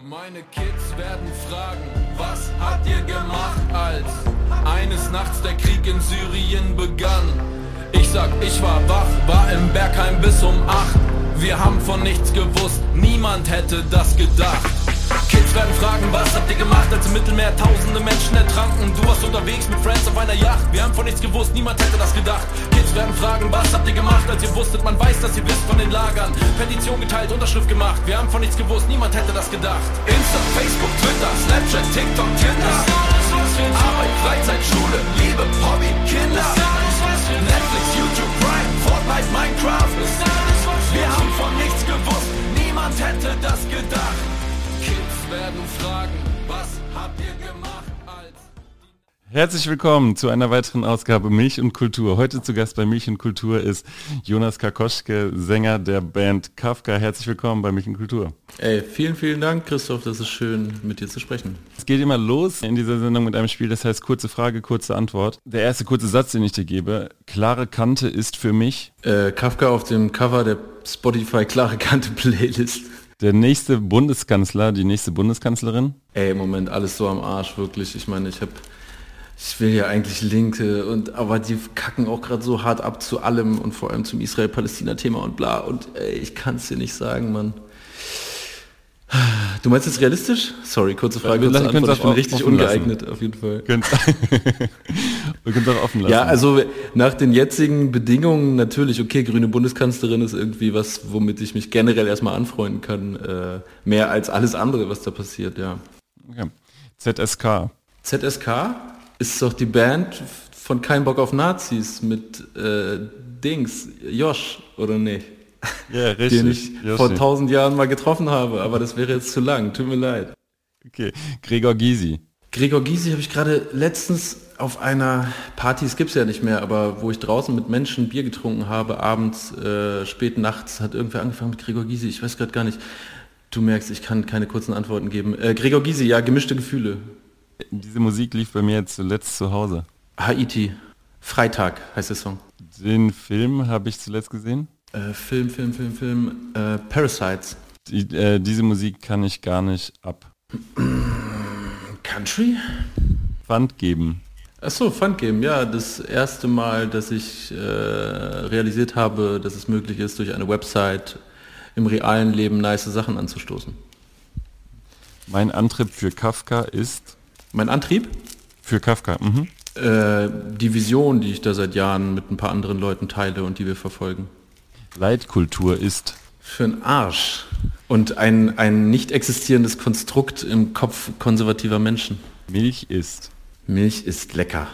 Meine Kids werden fragen, was habt ihr gemacht, als eines Nachts der Krieg in Syrien begann? Ich sag, ich war wach, war im Bergheim bis um acht. Wir haben von nichts gewusst, niemand hätte das gedacht. Kids werden fragen, was habt ihr gemacht, als im Mittelmeer tausende Menschen ertranken? Du warst unterwegs mit Friends auf einer Yacht. Wir haben von nichts gewusst, niemand hätte das gedacht. Kids werden fragen, was habt ihr gemacht, als ihr wusstet, man weiß, dass ihr wisst von den Lagern. Petition geteilt, Unterschrift gemacht. Wir haben von nichts gewusst, niemand hätte das gedacht. Insta, Facebook, Twitter, Snapchat, TikTok, Tinder. Arbeit, Freizeit, Schule, Liebe, Hobby, Kinder. Netflix, YouTube, Prime, Fortnite, Minecraft. Wir haben von nichts gewusst, niemand hätte das gedacht. Werden fragen, was habt ihr gemacht als... Herzlich willkommen zu einer weiteren Ausgabe Milch und Kultur. Heute zu Gast bei Milch und Kultur ist Jonas Karkoschke, Sänger der Band Kafka. Herzlich willkommen bei Milch und Kultur. Ey, vielen, vielen Dank, Christoph. Das ist schön, mit dir zu sprechen. Es geht immer los in dieser Sendung mit einem Spiel, das heißt kurze Frage, kurze Antwort. Der erste kurze Satz, den ich dir gebe, klare Kante ist für mich Äh, Kafka auf dem Cover der Spotify Klare Kante Playlist. Der nächste Bundeskanzler, die nächste Bundeskanzlerin. Ey, im Moment alles so am Arsch, wirklich. Ich meine, ich habe, ich will ja eigentlich Linke und aber die kacken auch gerade so hart ab zu allem und vor allem zum Israel-Palästina-Thema und bla. Und ey, ich kann es dir nicht sagen, Mann. Du meinst jetzt realistisch? Sorry, kurze Frage, kurze Antwort. Ich bin richtig offen lassen. ungeeignet, auf jeden Fall. Wir können es auch offen lassen. Ja, also nach den jetzigen Bedingungen natürlich, okay, grüne Bundeskanzlerin ist irgendwie was, womit ich mich generell erstmal anfreunden kann. Äh, mehr als alles andere, was da passiert, ja. Okay. ZSK. ZSK ist doch die Band von Kein Bock auf Nazis mit äh, Dings, Josh, oder nicht? Ja, Den richtig. ich Joshi. vor tausend Jahren mal getroffen habe, aber das wäre jetzt zu lang, tut mir leid. Okay. Gregor Gysi. Gregor Gysi habe ich gerade letztens auf einer Party, es gibt's ja nicht mehr, aber wo ich draußen mit Menschen Bier getrunken habe, abends, äh, spät nachts, hat irgendwer angefangen mit Gregor Gysi, ich weiß gerade gar nicht. Du merkst, ich kann keine kurzen Antworten geben. Äh, Gregor Gysi, ja, gemischte Gefühle. Diese Musik lief bei mir jetzt zuletzt zu Hause. Haiti, Freitag heißt der Song. Den Film habe ich zuletzt gesehen. Äh, Film, Film, Film, Film, äh, Parasites. Die, äh, diese Musik kann ich gar nicht ab. Country? Pfand geben. Achso, Fundgame, ja, das erste Mal, dass ich äh, realisiert habe, dass es möglich ist, durch eine Website im realen Leben nice Sachen anzustoßen. Mein Antrieb für Kafka ist Mein Antrieb? für Kafka. Mhm. Äh, die Vision, die ich da seit Jahren mit ein paar anderen Leuten teile und die wir verfolgen. Leitkultur ist Für einen Arsch. Und ein, ein nicht existierendes Konstrukt im Kopf konservativer Menschen. Milch ist Milch ist lecker.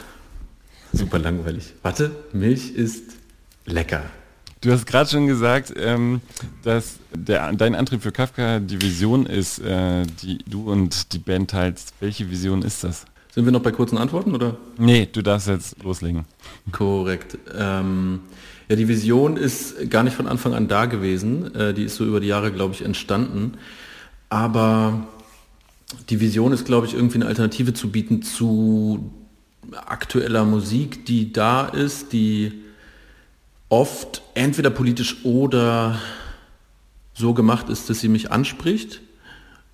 Super langweilig. Warte, Milch ist lecker. Du hast gerade schon gesagt, ähm, dass der, dein Antrieb für Kafka die Vision ist, äh, die du und die Band teilst. Welche Vision ist das? Sind wir noch bei kurzen Antworten oder? Nee, du darfst jetzt loslegen. Korrekt. Ähm, ja, die Vision ist gar nicht von Anfang an da gewesen. Äh, die ist so über die Jahre, glaube ich, entstanden. Aber die Vision ist, glaube ich, irgendwie eine Alternative zu bieten zu aktueller Musik, die da ist, die oft entweder politisch oder so gemacht ist, dass sie mich anspricht.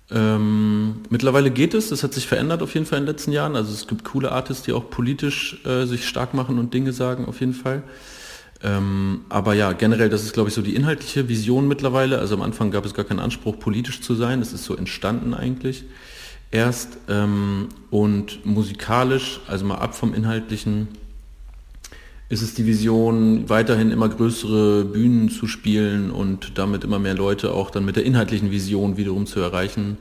Ähm, mittlerweile geht es, das hat sich verändert auf jeden Fall in den letzten Jahren. Also es gibt coole Artists, die auch politisch äh, sich stark machen und Dinge sagen auf jeden Fall. Ähm, aber ja, generell, das ist glaube ich so die inhaltliche Vision mittlerweile. Also am Anfang gab es gar keinen Anspruch, politisch zu sein. Das ist so entstanden eigentlich erst. Ähm, und musikalisch, also mal ab vom Inhaltlichen, ist es die Vision, weiterhin immer größere Bühnen zu spielen und damit immer mehr Leute auch dann mit der inhaltlichen Vision wiederum zu erreichen.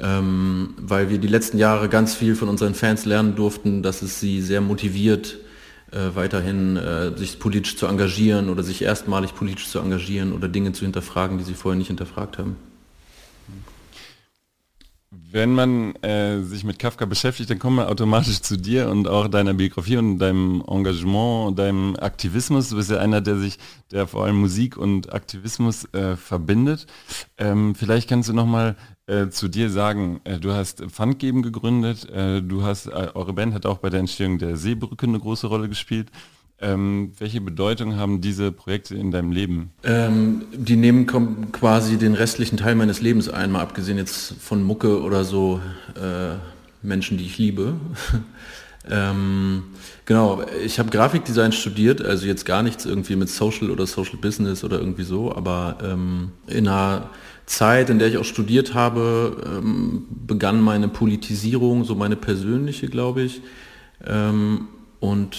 Ähm, weil wir die letzten Jahre ganz viel von unseren Fans lernen durften, dass es sie sehr motiviert, äh, weiterhin äh, sich politisch zu engagieren oder sich erstmalig politisch zu engagieren oder Dinge zu hinterfragen, die sie vorher nicht hinterfragt haben. Wenn man äh, sich mit Kafka beschäftigt, dann kommt man automatisch zu dir und auch deiner Biografie und deinem Engagement deinem Aktivismus. Du bist ja einer, der sich, der vor allem Musik und Aktivismus äh, verbindet. Ähm, vielleicht kannst du nochmal äh, zu dir sagen, äh, du hast Fundgeben gegründet, äh, du hast, äh, eure Band hat auch bei der Entstehung der Seebrücke eine große Rolle gespielt. Ähm, welche Bedeutung haben diese Projekte in deinem Leben? Ähm, die nehmen quasi den restlichen Teil meines Lebens ein, mal abgesehen jetzt von Mucke oder so äh, Menschen, die ich liebe. ähm, genau, ich habe Grafikdesign studiert, also jetzt gar nichts irgendwie mit Social oder Social Business oder irgendwie so, aber ähm, in einer Zeit, in der ich auch studiert habe, ähm, begann meine Politisierung, so meine persönliche, glaube ich. Ähm, und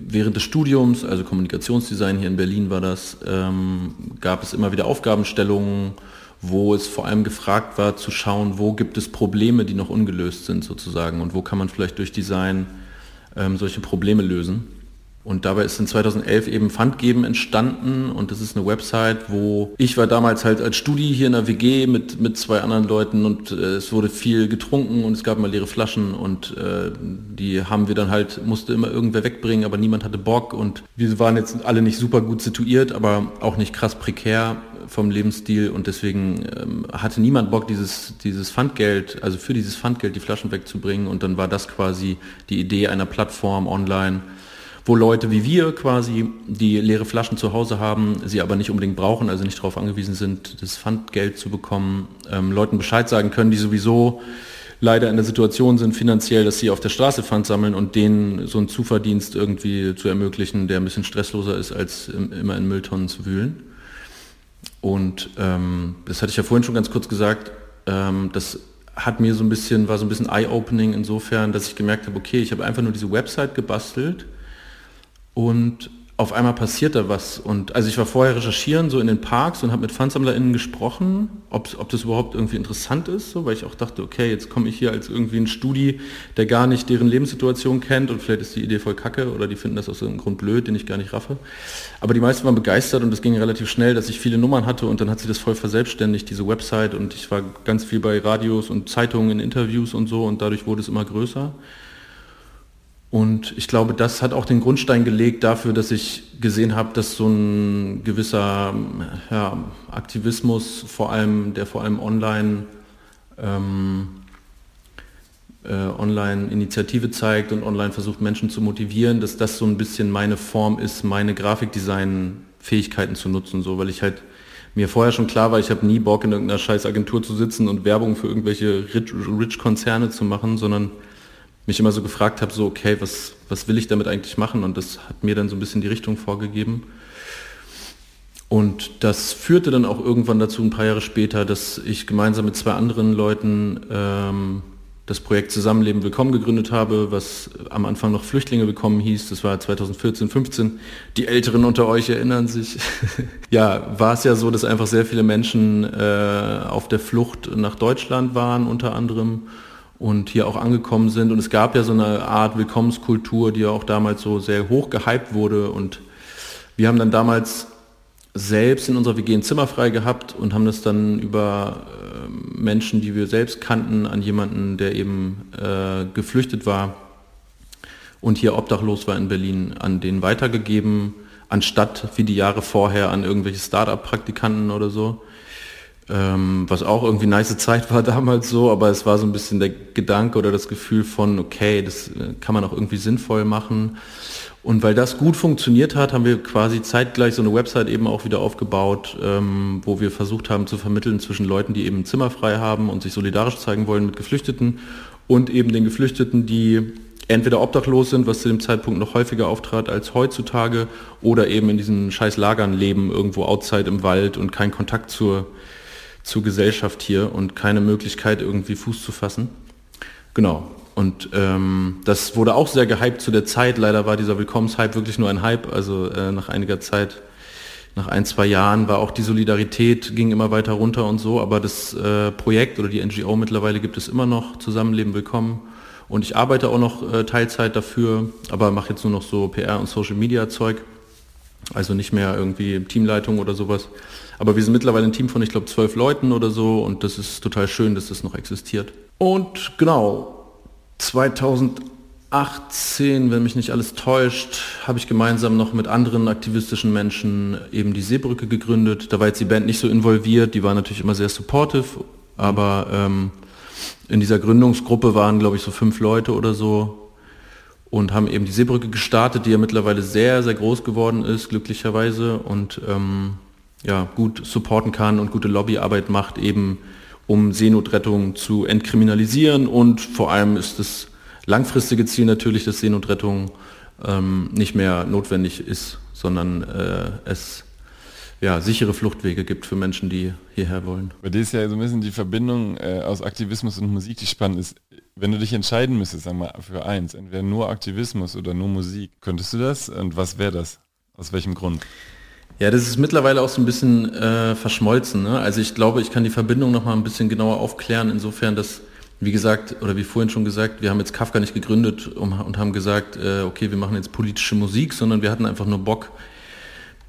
während des Studiums, also Kommunikationsdesign hier in Berlin war das, ähm, gab es immer wieder Aufgabenstellungen, wo es vor allem gefragt war zu schauen, wo gibt es Probleme, die noch ungelöst sind sozusagen und wo kann man vielleicht durch Design ähm, solche Probleme lösen. Und dabei ist in 2011 eben Pfandgeben entstanden. Und das ist eine Website, wo ich war damals halt als Studi hier in der WG mit, mit zwei anderen Leuten. Und äh, es wurde viel getrunken und es gab mal leere Flaschen. Und äh, die haben wir dann halt, musste immer irgendwer wegbringen, aber niemand hatte Bock. Und wir waren jetzt alle nicht super gut situiert, aber auch nicht krass prekär vom Lebensstil. Und deswegen ähm, hatte niemand Bock, dieses, dieses Pfandgeld, also für dieses Pfandgeld die Flaschen wegzubringen. Und dann war das quasi die Idee einer Plattform online, wo Leute wie wir quasi, die leere Flaschen zu Hause haben, sie aber nicht unbedingt brauchen, also nicht darauf angewiesen sind, das Pfandgeld zu bekommen, ähm, Leuten Bescheid sagen können, die sowieso leider in der Situation sind finanziell, dass sie auf der Straße Pfand sammeln und denen so einen Zuverdienst irgendwie zu ermöglichen, der ein bisschen stressloser ist, als immer in Mülltonnen zu wühlen. Und ähm, das hatte ich ja vorhin schon ganz kurz gesagt, ähm, das hat mir so ein bisschen, war so ein bisschen eye-opening insofern, dass ich gemerkt habe, okay, ich habe einfach nur diese Website gebastelt und auf einmal passiert da was. Und also ich war vorher recherchieren, so in den Parks und habe mit PfandsammlerInnen gesprochen, ob, ob das überhaupt irgendwie interessant ist, so, weil ich auch dachte, okay, jetzt komme ich hier als irgendwie ein Studi, der gar nicht deren Lebenssituation kennt und vielleicht ist die Idee voll kacke oder die finden das aus irgendeinem Grund blöd, den ich gar nicht raffe. Aber die meisten waren begeistert und es ging relativ schnell, dass ich viele Nummern hatte und dann hat sich das voll verselbstständigt, diese Website und ich war ganz viel bei Radios und Zeitungen in Interviews und so und dadurch wurde es immer größer. Und ich glaube, das hat auch den Grundstein gelegt dafür, dass ich gesehen habe, dass so ein gewisser ja, Aktivismus, vor allem, der vor allem online, ähm, äh, online Initiative zeigt und online versucht, Menschen zu motivieren, dass das so ein bisschen meine Form ist, meine Grafikdesign-Fähigkeiten zu nutzen, so, weil ich halt mir vorher schon klar war, ich habe nie Bock in irgendeiner scheiß Agentur zu sitzen und Werbung für irgendwelche Rich-Konzerne Rich zu machen, sondern mich immer so gefragt habe, so, okay, was, was will ich damit eigentlich machen? Und das hat mir dann so ein bisschen die Richtung vorgegeben. Und das führte dann auch irgendwann dazu, ein paar Jahre später, dass ich gemeinsam mit zwei anderen Leuten ähm, das Projekt Zusammenleben Willkommen gegründet habe, was am Anfang noch Flüchtlinge willkommen hieß. Das war 2014, 15. Die Älteren unter euch erinnern sich. ja, war es ja so, dass einfach sehr viele Menschen äh, auf der Flucht nach Deutschland waren, unter anderem und hier auch angekommen sind. Und es gab ja so eine Art Willkommenskultur, die ja auch damals so sehr hoch gehypt wurde. Und wir haben dann damals selbst in unserer WG ein Zimmer frei gehabt und haben das dann über äh, Menschen, die wir selbst kannten, an jemanden, der eben äh, geflüchtet war und hier obdachlos war in Berlin, an den weitergegeben, anstatt wie die Jahre vorher an irgendwelche Start-up-Praktikanten oder so ähm, was auch irgendwie nice Zeit war damals so, aber es war so ein bisschen der Gedanke oder das Gefühl von, okay, das äh, kann man auch irgendwie sinnvoll machen. Und weil das gut funktioniert hat, haben wir quasi zeitgleich so eine Website eben auch wieder aufgebaut, ähm, wo wir versucht haben zu vermitteln zwischen Leuten, die eben Zimmer frei haben und sich solidarisch zeigen wollen mit Geflüchteten und eben den Geflüchteten, die entweder obdachlos sind, was zu dem Zeitpunkt noch häufiger auftrat als heutzutage, oder eben in diesen scheiß Lagern leben, irgendwo outside im Wald und keinen Kontakt zur, zur Gesellschaft hier und keine Möglichkeit irgendwie Fuß zu fassen. Genau. Und ähm, das wurde auch sehr gehypt zu der Zeit. Leider war dieser Willkommenshype wirklich nur ein Hype. Also äh, nach einiger Zeit, nach ein, zwei Jahren war auch die Solidarität, ging immer weiter runter und so. Aber das äh, Projekt oder die NGO mittlerweile gibt es immer noch, Zusammenleben Willkommen. Und ich arbeite auch noch äh, Teilzeit dafür, aber mache jetzt nur noch so PR und Social Media Zeug. Also nicht mehr irgendwie Teamleitung oder sowas. Aber wir sind mittlerweile ein Team von, ich glaube, zwölf Leuten oder so und das ist total schön, dass das noch existiert. Und genau, 2018, wenn mich nicht alles täuscht, habe ich gemeinsam noch mit anderen aktivistischen Menschen eben die Seebrücke gegründet. Da war jetzt die Band nicht so involviert, die war natürlich immer sehr supportive, aber ähm, in dieser Gründungsgruppe waren, glaube ich, so fünf Leute oder so. und haben eben die Seebrücke gestartet, die ja mittlerweile sehr, sehr groß geworden ist, glücklicherweise und ähm, ja, gut supporten kann und gute Lobbyarbeit macht, eben um Seenotrettung zu entkriminalisieren und vor allem ist das langfristige Ziel natürlich, dass Seenotrettung ähm, nicht mehr notwendig ist, sondern äh, es ja, sichere Fluchtwege gibt für Menschen, die hierher wollen. Bei dir ist ja so ein bisschen die Verbindung äh, aus Aktivismus und Musik, die spannend ist. Wenn du dich entscheiden müsstest, sag mal, für eins, entweder nur Aktivismus oder nur Musik, könntest du das? Und was wäre das? Aus welchem Grund? Ja, das ist mittlerweile auch so ein bisschen äh, verschmolzen. Ne? Also ich glaube, ich kann die Verbindung noch mal ein bisschen genauer aufklären, insofern, dass, wie gesagt, oder wie vorhin schon gesagt, wir haben jetzt Kafka nicht gegründet und haben gesagt, äh, okay, wir machen jetzt politische Musik, sondern wir hatten einfach nur Bock,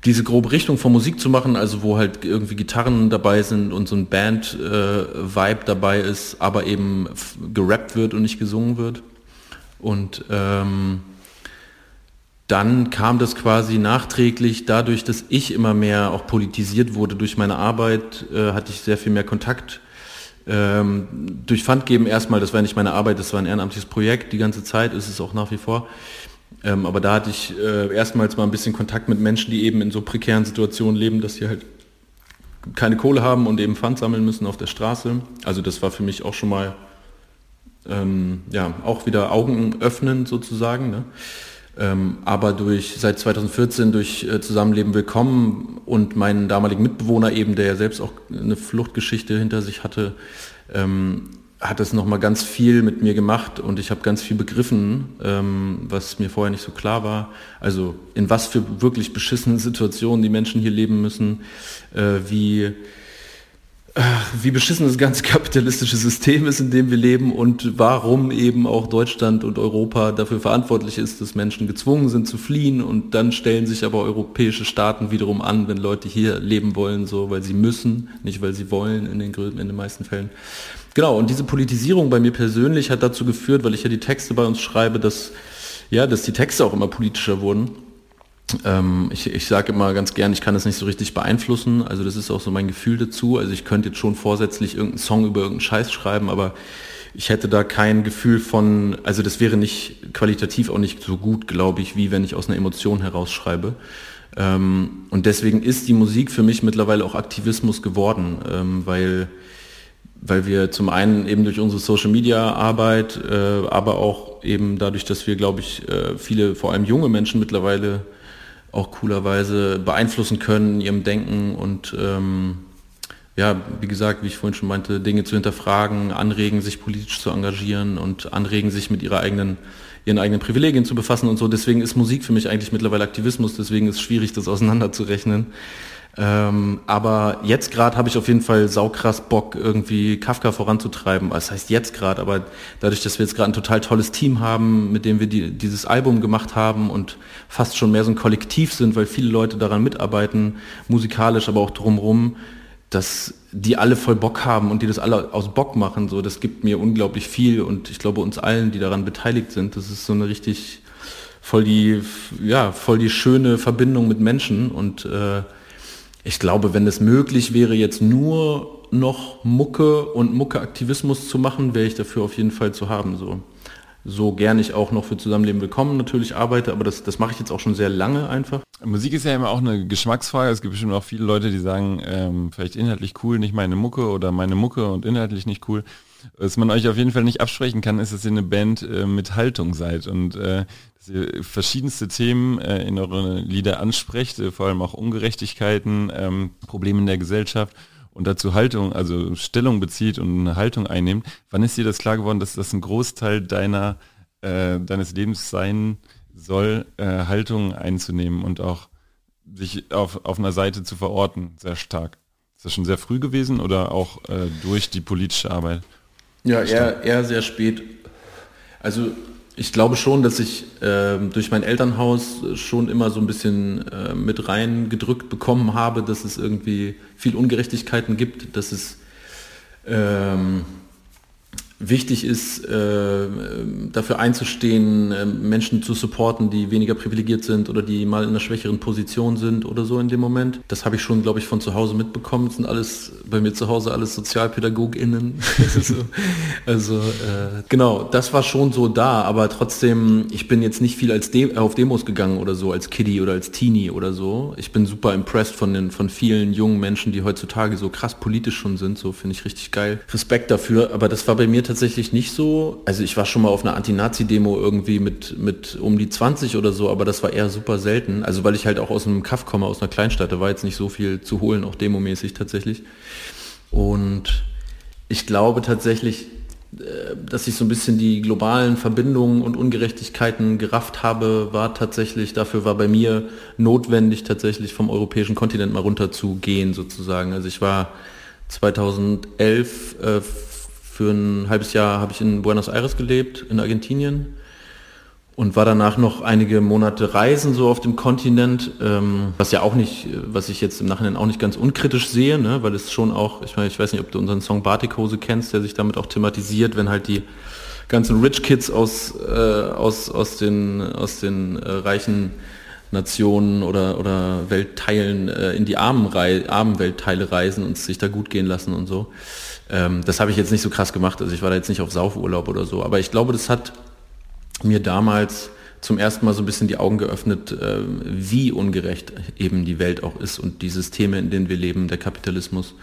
diese grobe Richtung von Musik zu machen, also wo halt irgendwie Gitarren dabei sind und so ein Band-Vibe äh, dabei ist, aber eben gerappt wird und nicht gesungen wird. Und ähm, dann kam das quasi nachträglich dadurch, dass ich immer mehr auch politisiert wurde durch meine Arbeit, äh, hatte ich sehr viel mehr Kontakt. Ähm, durch Pfandgeben erstmal, das war nicht meine Arbeit, das war ein ehrenamtliches Projekt, die ganze Zeit ist es auch nach wie vor. Ähm, aber da hatte ich äh, erstmals mal ein bisschen Kontakt mit Menschen, die eben in so prekären Situationen leben, dass sie halt keine Kohle haben und eben Pfand sammeln müssen auf der Straße. Also das war für mich auch schon mal ähm, ja, auch wieder Augen öffnen sozusagen. Ne? Ähm, aber durch seit 2014 durch äh, Zusammenleben willkommen und meinen damaligen Mitbewohner eben, der ja selbst auch eine Fluchtgeschichte hinter sich hatte, ähm, hat es nochmal ganz viel mit mir gemacht und ich habe ganz viel begriffen, ähm, was mir vorher nicht so klar war. Also in was für wirklich beschissenen Situationen die Menschen hier leben müssen, äh, wie, wie beschissen das ganze kapitalistische System ist, in dem wir leben und warum eben auch Deutschland und Europa dafür verantwortlich ist, dass Menschen gezwungen sind zu fliehen und dann stellen sich aber europäische Staaten wiederum an, wenn Leute hier leben wollen, so weil sie müssen, nicht weil sie wollen in den, in den meisten Fällen. Genau, und diese Politisierung bei mir persönlich hat dazu geführt, weil ich ja die Texte bei uns schreibe, dass, ja, dass die Texte auch immer politischer wurden. Ähm, ich ich sage immer ganz gern, ich kann das nicht so richtig beeinflussen. Also das ist auch so mein Gefühl dazu. Also ich könnte jetzt schon vorsätzlich irgendeinen Song über irgendeinen Scheiß schreiben, aber ich hätte da kein Gefühl von, also das wäre nicht qualitativ auch nicht so gut, glaube ich, wie wenn ich aus einer Emotion herausschreibe. Ähm, und deswegen ist die Musik für mich mittlerweile auch Aktivismus geworden, ähm, weil weil wir zum einen eben durch unsere Social Media Arbeit, äh, aber auch eben dadurch, dass wir, glaube ich, äh, viele, vor allem junge Menschen mittlerweile auch coolerweise beeinflussen können in ihrem Denken und ähm, ja, wie gesagt, wie ich vorhin schon meinte, Dinge zu hinterfragen, anregen, sich politisch zu engagieren und anregen, sich mit ihrer eigenen, ihren eigenen Privilegien zu befassen und so. Deswegen ist Musik für mich eigentlich mittlerweile Aktivismus, deswegen ist es schwierig, das auseinanderzurechnen. Ähm, aber jetzt gerade habe ich auf jeden Fall saukrass Bock, irgendwie Kafka voranzutreiben. Das heißt jetzt gerade, aber dadurch, dass wir jetzt gerade ein total tolles Team haben, mit dem wir die, dieses Album gemacht haben und fast schon mehr so ein Kollektiv sind, weil viele Leute daran mitarbeiten, musikalisch, aber auch drumherum, dass die alle voll Bock haben und die das alle aus Bock machen, so, das gibt mir unglaublich viel und ich glaube uns allen, die daran beteiligt sind, das ist so eine richtig voll die, ja, voll die schöne Verbindung mit Menschen und äh, ich glaube, wenn es möglich wäre, jetzt nur noch Mucke und Mucke-Aktivismus zu machen, wäre ich dafür auf jeden Fall zu haben. So, so gern ich auch noch für Zusammenleben willkommen natürlich arbeite, aber das, das mache ich jetzt auch schon sehr lange einfach. Musik ist ja immer auch eine Geschmacksfrage. Es gibt bestimmt auch viele Leute, die sagen, ähm, vielleicht inhaltlich cool, nicht meine Mucke oder meine Mucke und inhaltlich nicht cool. Was man euch auf jeden Fall nicht absprechen kann, ist, dass ihr eine Band äh, mit Haltung seid und äh, dass ihr verschiedenste Themen äh, in eure Lieder ansprecht, äh, vor allem auch Ungerechtigkeiten, ähm, Probleme in der Gesellschaft und dazu Haltung, also Stellung bezieht und eine Haltung einnimmt. Wann ist dir das klar geworden, dass das ein Großteil deiner, äh, deines Lebens sein soll, äh, Haltung einzunehmen und auch sich auf, auf einer Seite zu verorten, sehr stark? Ist das schon sehr früh gewesen oder auch äh, durch die politische Arbeit? Ja, eher, eher sehr spät. Also ich glaube schon, dass ich äh, durch mein Elternhaus schon immer so ein bisschen äh, mit reingedrückt bekommen habe, dass es irgendwie viel Ungerechtigkeiten gibt, dass es ähm, wichtig ist, äh, dafür einzustehen, äh, Menschen zu supporten, die weniger privilegiert sind oder die mal in einer schwächeren Position sind oder so in dem Moment. Das habe ich schon, glaube ich, von zu Hause mitbekommen. Das sind alles bei mir zu Hause alles SozialpädagogInnen. so, also äh, genau, das war schon so da, aber trotzdem, ich bin jetzt nicht viel als De auf Demos gegangen oder so, als Kiddie oder als Teenie oder so. Ich bin super impressed von den von vielen jungen Menschen, die heutzutage so krass politisch schon sind. So finde ich richtig geil. Respekt dafür, aber das war bei mir tatsächlich nicht so. Also ich war schon mal auf einer Anti-Nazi-Demo irgendwie mit, mit um die 20 oder so, aber das war eher super selten. Also weil ich halt auch aus einem Kaff komme, aus einer Kleinstadt, da war jetzt nicht so viel zu holen, auch demomäßig tatsächlich. Und ich glaube tatsächlich, äh, dass ich so ein bisschen die globalen Verbindungen und Ungerechtigkeiten gerafft habe, war tatsächlich, dafür war bei mir notwendig, tatsächlich vom europäischen Kontinent mal runter zu gehen sozusagen. Also ich war 2011 äh, für ein halbes Jahr habe ich in Buenos Aires gelebt, in Argentinien und war danach noch einige Monate reisen so auf dem Kontinent, ähm, was ja auch nicht, was ich jetzt im Nachhinein auch nicht ganz unkritisch sehe, ne, weil es schon auch, ich meine, ich weiß nicht, ob du unseren Song Batikhose kennst, der sich damit auch thematisiert, wenn halt die ganzen Rich Kids aus, äh, aus, aus den, aus den äh, reichen Nationen oder, oder Weltteilen äh, in die armen, Rei armen Weltteile reisen und sich da gut gehen lassen und so. Ähm, das habe ich jetzt nicht so krass gemacht, also ich war da jetzt nicht auf Saufurlaub oder so, aber ich glaube, das hat mir damals zum ersten Mal so ein bisschen die Augen geöffnet, äh, wie ungerecht eben die Welt auch ist und die Systeme, in denen wir leben, der Kapitalismus.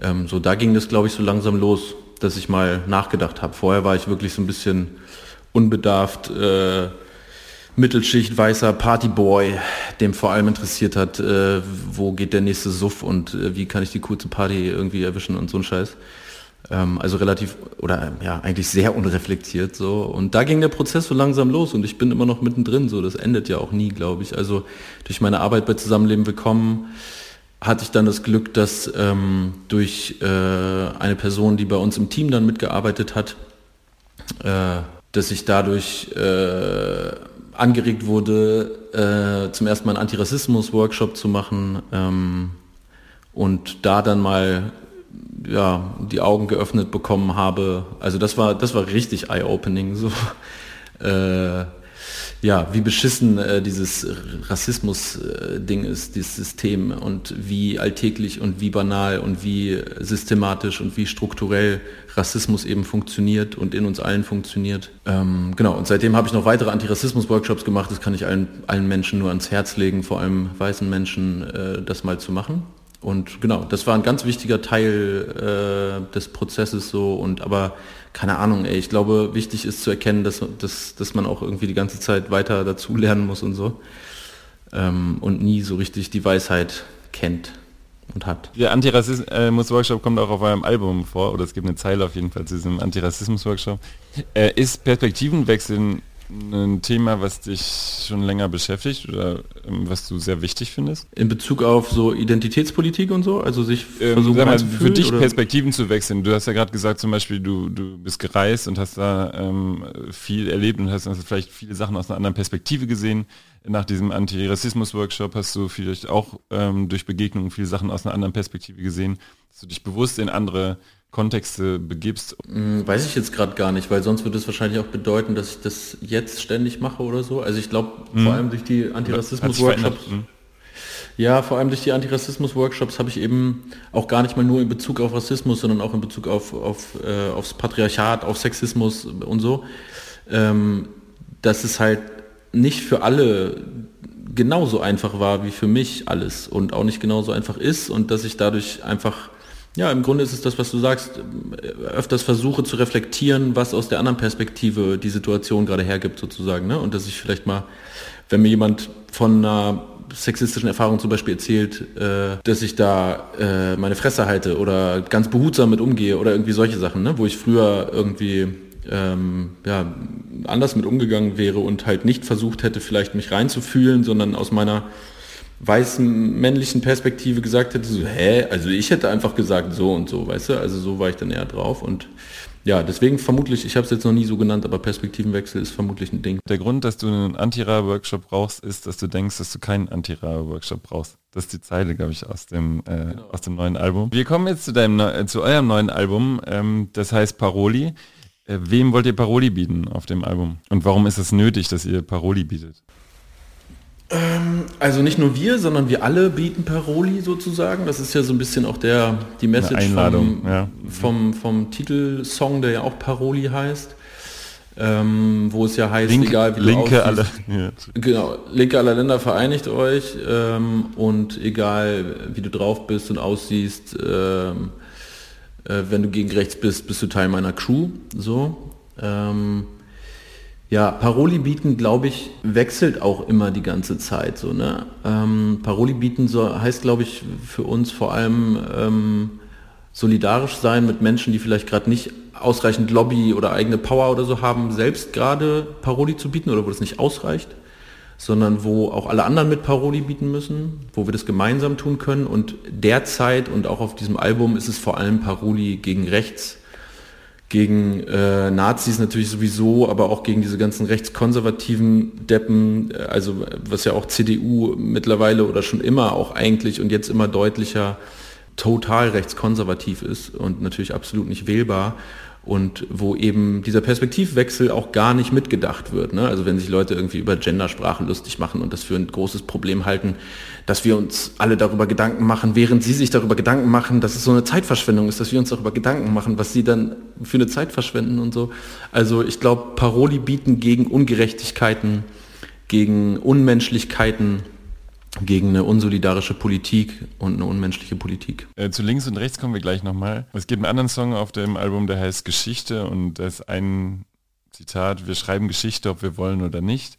Ähm, so, da ging das, glaube ich, so langsam los, dass ich mal nachgedacht habe. Vorher war ich wirklich so ein bisschen unbedarft, äh, Mittelschicht, weißer Partyboy, dem vor allem interessiert hat, äh, wo geht der nächste Suff und äh, wie kann ich die kurze Party irgendwie erwischen und so ein Scheiß. Ähm, also relativ oder ja eigentlich sehr unreflektiert so. Und da ging der Prozess so langsam los und ich bin immer noch mittendrin so. Das endet ja auch nie glaube ich. Also durch meine Arbeit bei Zusammenleben willkommen hatte ich dann das Glück dass ähm, durch äh, eine Person die bei uns im Team dann mitgearbeitet hat äh, dass ich dadurch äh, angeregt wurde äh, zum ersten Mal einen Antirassismus Workshop zu machen ähm, und da dann mal ja, die Augen geöffnet bekommen habe. Also das war, das war richtig eye-opening. So. Äh, ja, wie beschissen äh, dieses Rassismus-Ding ist, dieses System und wie alltäglich und wie banal und wie systematisch und wie strukturell Rassismus eben funktioniert und in uns allen funktioniert. Ähm, genau, und seitdem habe ich noch weitere Antirassismus-Workshops gemacht. Das kann ich allen, allen Menschen nur ans Herz legen, vor allem weißen Menschen, äh, das mal zu machen. Und genau, das war ein ganz wichtiger Teil äh, des Prozesses so und aber keine Ahnung, ey, ich glaube, wichtig ist zu erkennen, dass, dass, dass man auch irgendwie die ganze Zeit weiter dazu lernen muss und so ähm, und nie so richtig die Weisheit kennt und hat. Der Antirassismus-Workshop kommt auch auf eurem Album vor, oder es gibt eine Zeile auf jeden Fall zu diesem Antirassismus-Workshop. Äh, ist Perspektivenwechsel ein Thema, was dich schon länger beschäftigt oder ähm, was du sehr wichtig findest? In Bezug auf so Identitätspolitik und so, also sich ähm, versuchen mal, für dich oder? Perspektiven zu wechseln. Du hast ja gerade gesagt, zum Beispiel, du, du bist gereist und hast da ähm, viel erlebt und hast, hast vielleicht viele Sachen aus einer anderen Perspektive gesehen. Nach diesem Antirassismus-Workshop hast du vielleicht auch ähm, durch Begegnungen viele Sachen aus einer anderen Perspektive gesehen, dass du dich bewusst in andere Kontexte begibst? Hm, weiß ich jetzt gerade gar nicht, weil sonst würde es wahrscheinlich auch bedeuten, dass ich das jetzt ständig mache oder so. Also ich glaube, mhm. vor allem durch die Antirassismus-Workshops. Mhm. Ja, vor allem durch die Antirassismus-Workshops habe ich eben auch gar nicht mal nur in Bezug auf Rassismus, sondern auch in Bezug auf, auf äh, aufs Patriarchat, auf Sexismus und so, ähm, dass es halt nicht für alle genauso einfach war wie für mich alles und auch nicht genauso einfach ist und dass ich dadurch einfach ja, im Grunde ist es das, was du sagst, öfters versuche zu reflektieren, was aus der anderen Perspektive die Situation gerade hergibt sozusagen. Ne? Und dass ich vielleicht mal, wenn mir jemand von einer sexistischen Erfahrung zum Beispiel erzählt, äh, dass ich da äh, meine Fresse halte oder ganz behutsam mit umgehe oder irgendwie solche Sachen, ne? wo ich früher irgendwie ähm, ja, anders mit umgegangen wäre und halt nicht versucht hätte, vielleicht mich reinzufühlen, sondern aus meiner weißen männlichen Perspektive gesagt hätte, so, hä, also ich hätte einfach gesagt so und so, weißt du, also so war ich dann eher drauf und ja, deswegen vermutlich, ich habe es jetzt noch nie so genannt, aber Perspektivenwechsel ist vermutlich ein Ding. Der Grund, dass du einen Anti-Ra-Workshop brauchst, ist, dass du denkst, dass du keinen Anti-Ra-Workshop brauchst. Das ist die Zeile, glaube ich, aus dem, äh, genau. aus dem neuen Album. Wir kommen jetzt zu deinem, äh, zu eurem neuen Album, ähm, das heißt Paroli. Äh, wem wollt ihr Paroli bieten auf dem Album? Und warum ist es nötig, dass ihr Paroli bietet? Ähm, also nicht nur wir, sondern wir alle bieten Paroli sozusagen. Das ist ja so ein bisschen auch der die Message vom, ja. vom, vom Titelsong, der ja auch Paroli heißt. Ähm, wo es ja heißt, Link, egal wie linke du alle, ja. genau, linke aller Länder vereinigt euch ähm, und egal wie du drauf bist und aussiehst, ähm, äh, wenn du gegen rechts bist, bist du Teil meiner Crew. So. Ähm, ja, Paroli bieten, glaube ich, wechselt auch immer die ganze Zeit. So, ne? Ähm, Paroli bieten so, heißt, glaube ich, für uns vor allem ähm, solidarisch sein mit Menschen, die vielleicht gerade nicht ausreichend Lobby oder eigene Power oder so haben, selbst gerade Paroli zu bieten oder wo das nicht ausreicht, sondern wo auch alle anderen mit Paroli bieten müssen, wo wir das gemeinsam tun können. Und derzeit und auch auf diesem Album ist es vor allem Paroli gegen rechts gegen äh, Nazis natürlich sowieso, aber auch gegen diese ganzen rechtskonservativen Deppen, äh, also was ja auch CDU mittlerweile oder schon immer auch eigentlich und jetzt immer deutlicher total rechtskonservativ ist und natürlich absolut nicht wählbar und wo eben dieser Perspektivwechsel auch gar nicht mitgedacht wird. Ne? Also wenn sich Leute irgendwie über Gendersprache lustig machen und das für ein großes Problem halten, dass wir uns alle darüber Gedanken machen, während sie sich darüber Gedanken machen, dass es so eine Zeitverschwendung ist, dass wir uns darüber Gedanken machen, was sie dann für eine Zeit verschwenden und so. Also ich glaube, Paroli bieten gegen Ungerechtigkeiten, gegen Unmenschlichkeiten gegen eine unsolidarische Politik und eine unmenschliche Politik. Äh, zu links und rechts kommen wir gleich nochmal. Es gibt einen anderen Song auf dem Album, der heißt Geschichte und da ist ein Zitat, wir schreiben Geschichte, ob wir wollen oder nicht.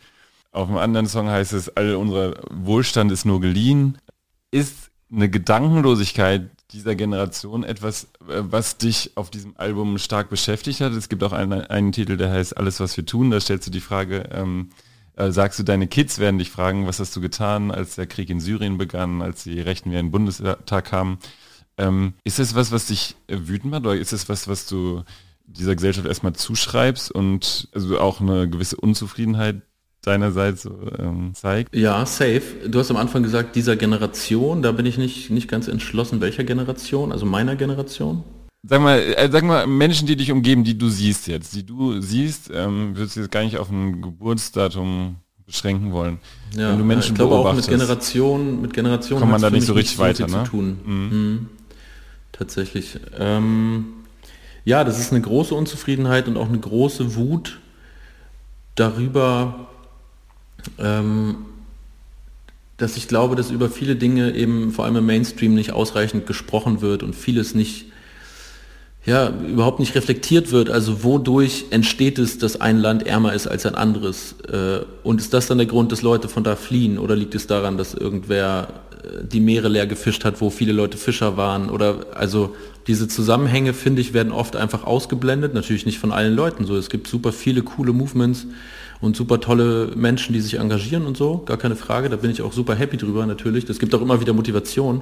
Auf dem anderen Song heißt es, all unser Wohlstand ist nur geliehen. Ist eine Gedankenlosigkeit dieser Generation etwas, äh, was dich auf diesem Album stark beschäftigt hat? Es gibt auch einen, einen Titel, der heißt Alles, was wir tun. Da stellst du die Frage, ähm, äh, sagst du, deine Kids werden dich fragen, was hast du getan, als der Krieg in Syrien begann, als die Rechten wieder in den Bundestag kamen. Ähm, ist das was, was dich äh, wütend macht oder ist es was, was du dieser Gesellschaft erstmal zuschreibst und also auch eine gewisse Unzufriedenheit deinerseits ähm, zeigt? Ja, safe. Du hast am Anfang gesagt, dieser Generation, da bin ich nicht, nicht ganz entschlossen, welcher Generation, also meiner Generation? Sag mal, äh, sag mal, Menschen, die dich umgeben, die du siehst jetzt, die du siehst, ähm, würdest du jetzt gar nicht auf ein Geburtsdatum beschränken wollen. Ja, Wenn du Menschen ich glaube auch mit Generation, mit Generation kommt man da nicht so richtig weiter, ne? Zu tun. Mhm. Mhm. Tatsächlich. Ähm, ja, das ist eine große Unzufriedenheit und auch eine große Wut darüber, dass ich glaube, dass über viele Dinge eben vor allem im Mainstream nicht ausreichend gesprochen wird und vieles nicht ja, überhaupt nicht reflektiert wird. Also wodurch entsteht es, dass ein Land ärmer ist als ein anderes? Äh, und ist das dann der Grund, dass Leute von da fliehen? Oder liegt es daran, dass irgendwer äh, die Meere leer gefischt hat, wo viele Leute Fischer waren? Oder also diese Zusammenhänge, finde ich, werden oft einfach ausgeblendet. Natürlich nicht von allen Leuten so. Es gibt super viele coole Movements und super tolle Menschen, die sich engagieren und so. Gar keine Frage. Da bin ich auch super happy drüber natürlich. Das gibt auch immer wieder Motivation.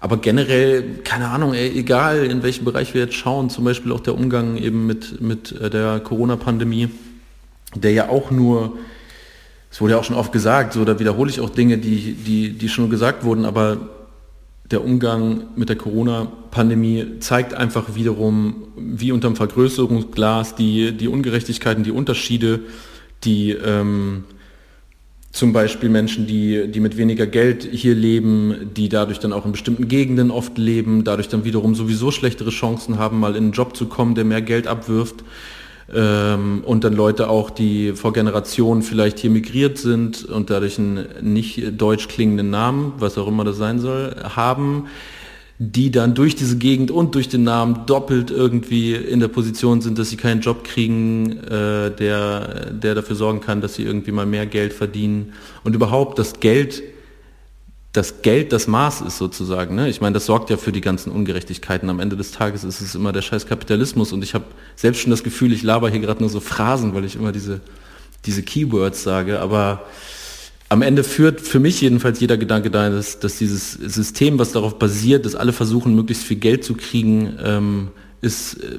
Aber generell, keine Ahnung, ey, egal in welchem Bereich wir jetzt schauen, zum Beispiel auch der Umgang eben mit, mit äh, der Corona-Pandemie, der ja auch nur, es wurde ja auch schon oft gesagt, so da wiederhole ich auch Dinge, die, die, die schon gesagt wurden, aber der Umgang mit der Corona-Pandemie zeigt einfach wiederum, wie unterm Vergrößerungsglas die, die Ungerechtigkeiten, die Unterschiede, die ähm, zum Beispiel Menschen, die, die mit weniger Geld hier leben, die dadurch dann auch in bestimmten Gegenden oft leben, dadurch dann wiederum sowieso schlechtere Chancen haben, mal in einen Job zu kommen, der mehr Geld abwirft. Ähm, und dann Leute auch, die vor Generationen vielleicht hier migriert sind und dadurch einen nicht deutsch klingenden Namen, was auch immer das sein soll, haben die dann durch diese Gegend und durch den Namen doppelt irgendwie in der Position sind, dass sie keinen Job kriegen, äh, der, der dafür sorgen kann, dass sie irgendwie mal mehr Geld verdienen. Und überhaupt das Geld, das Geld das Maß ist sozusagen. Ne? Ich meine, das sorgt ja für die ganzen Ungerechtigkeiten. Am Ende des Tages ist es immer der scheiß Kapitalismus und ich habe selbst schon das Gefühl, ich laber hier gerade nur so Phrasen, weil ich immer diese, diese Keywords sage, aber am Ende führt für mich jedenfalls jeder Gedanke dahin, dass, dass dieses System, was darauf basiert, dass alle versuchen, möglichst viel Geld zu kriegen, ähm, ist äh,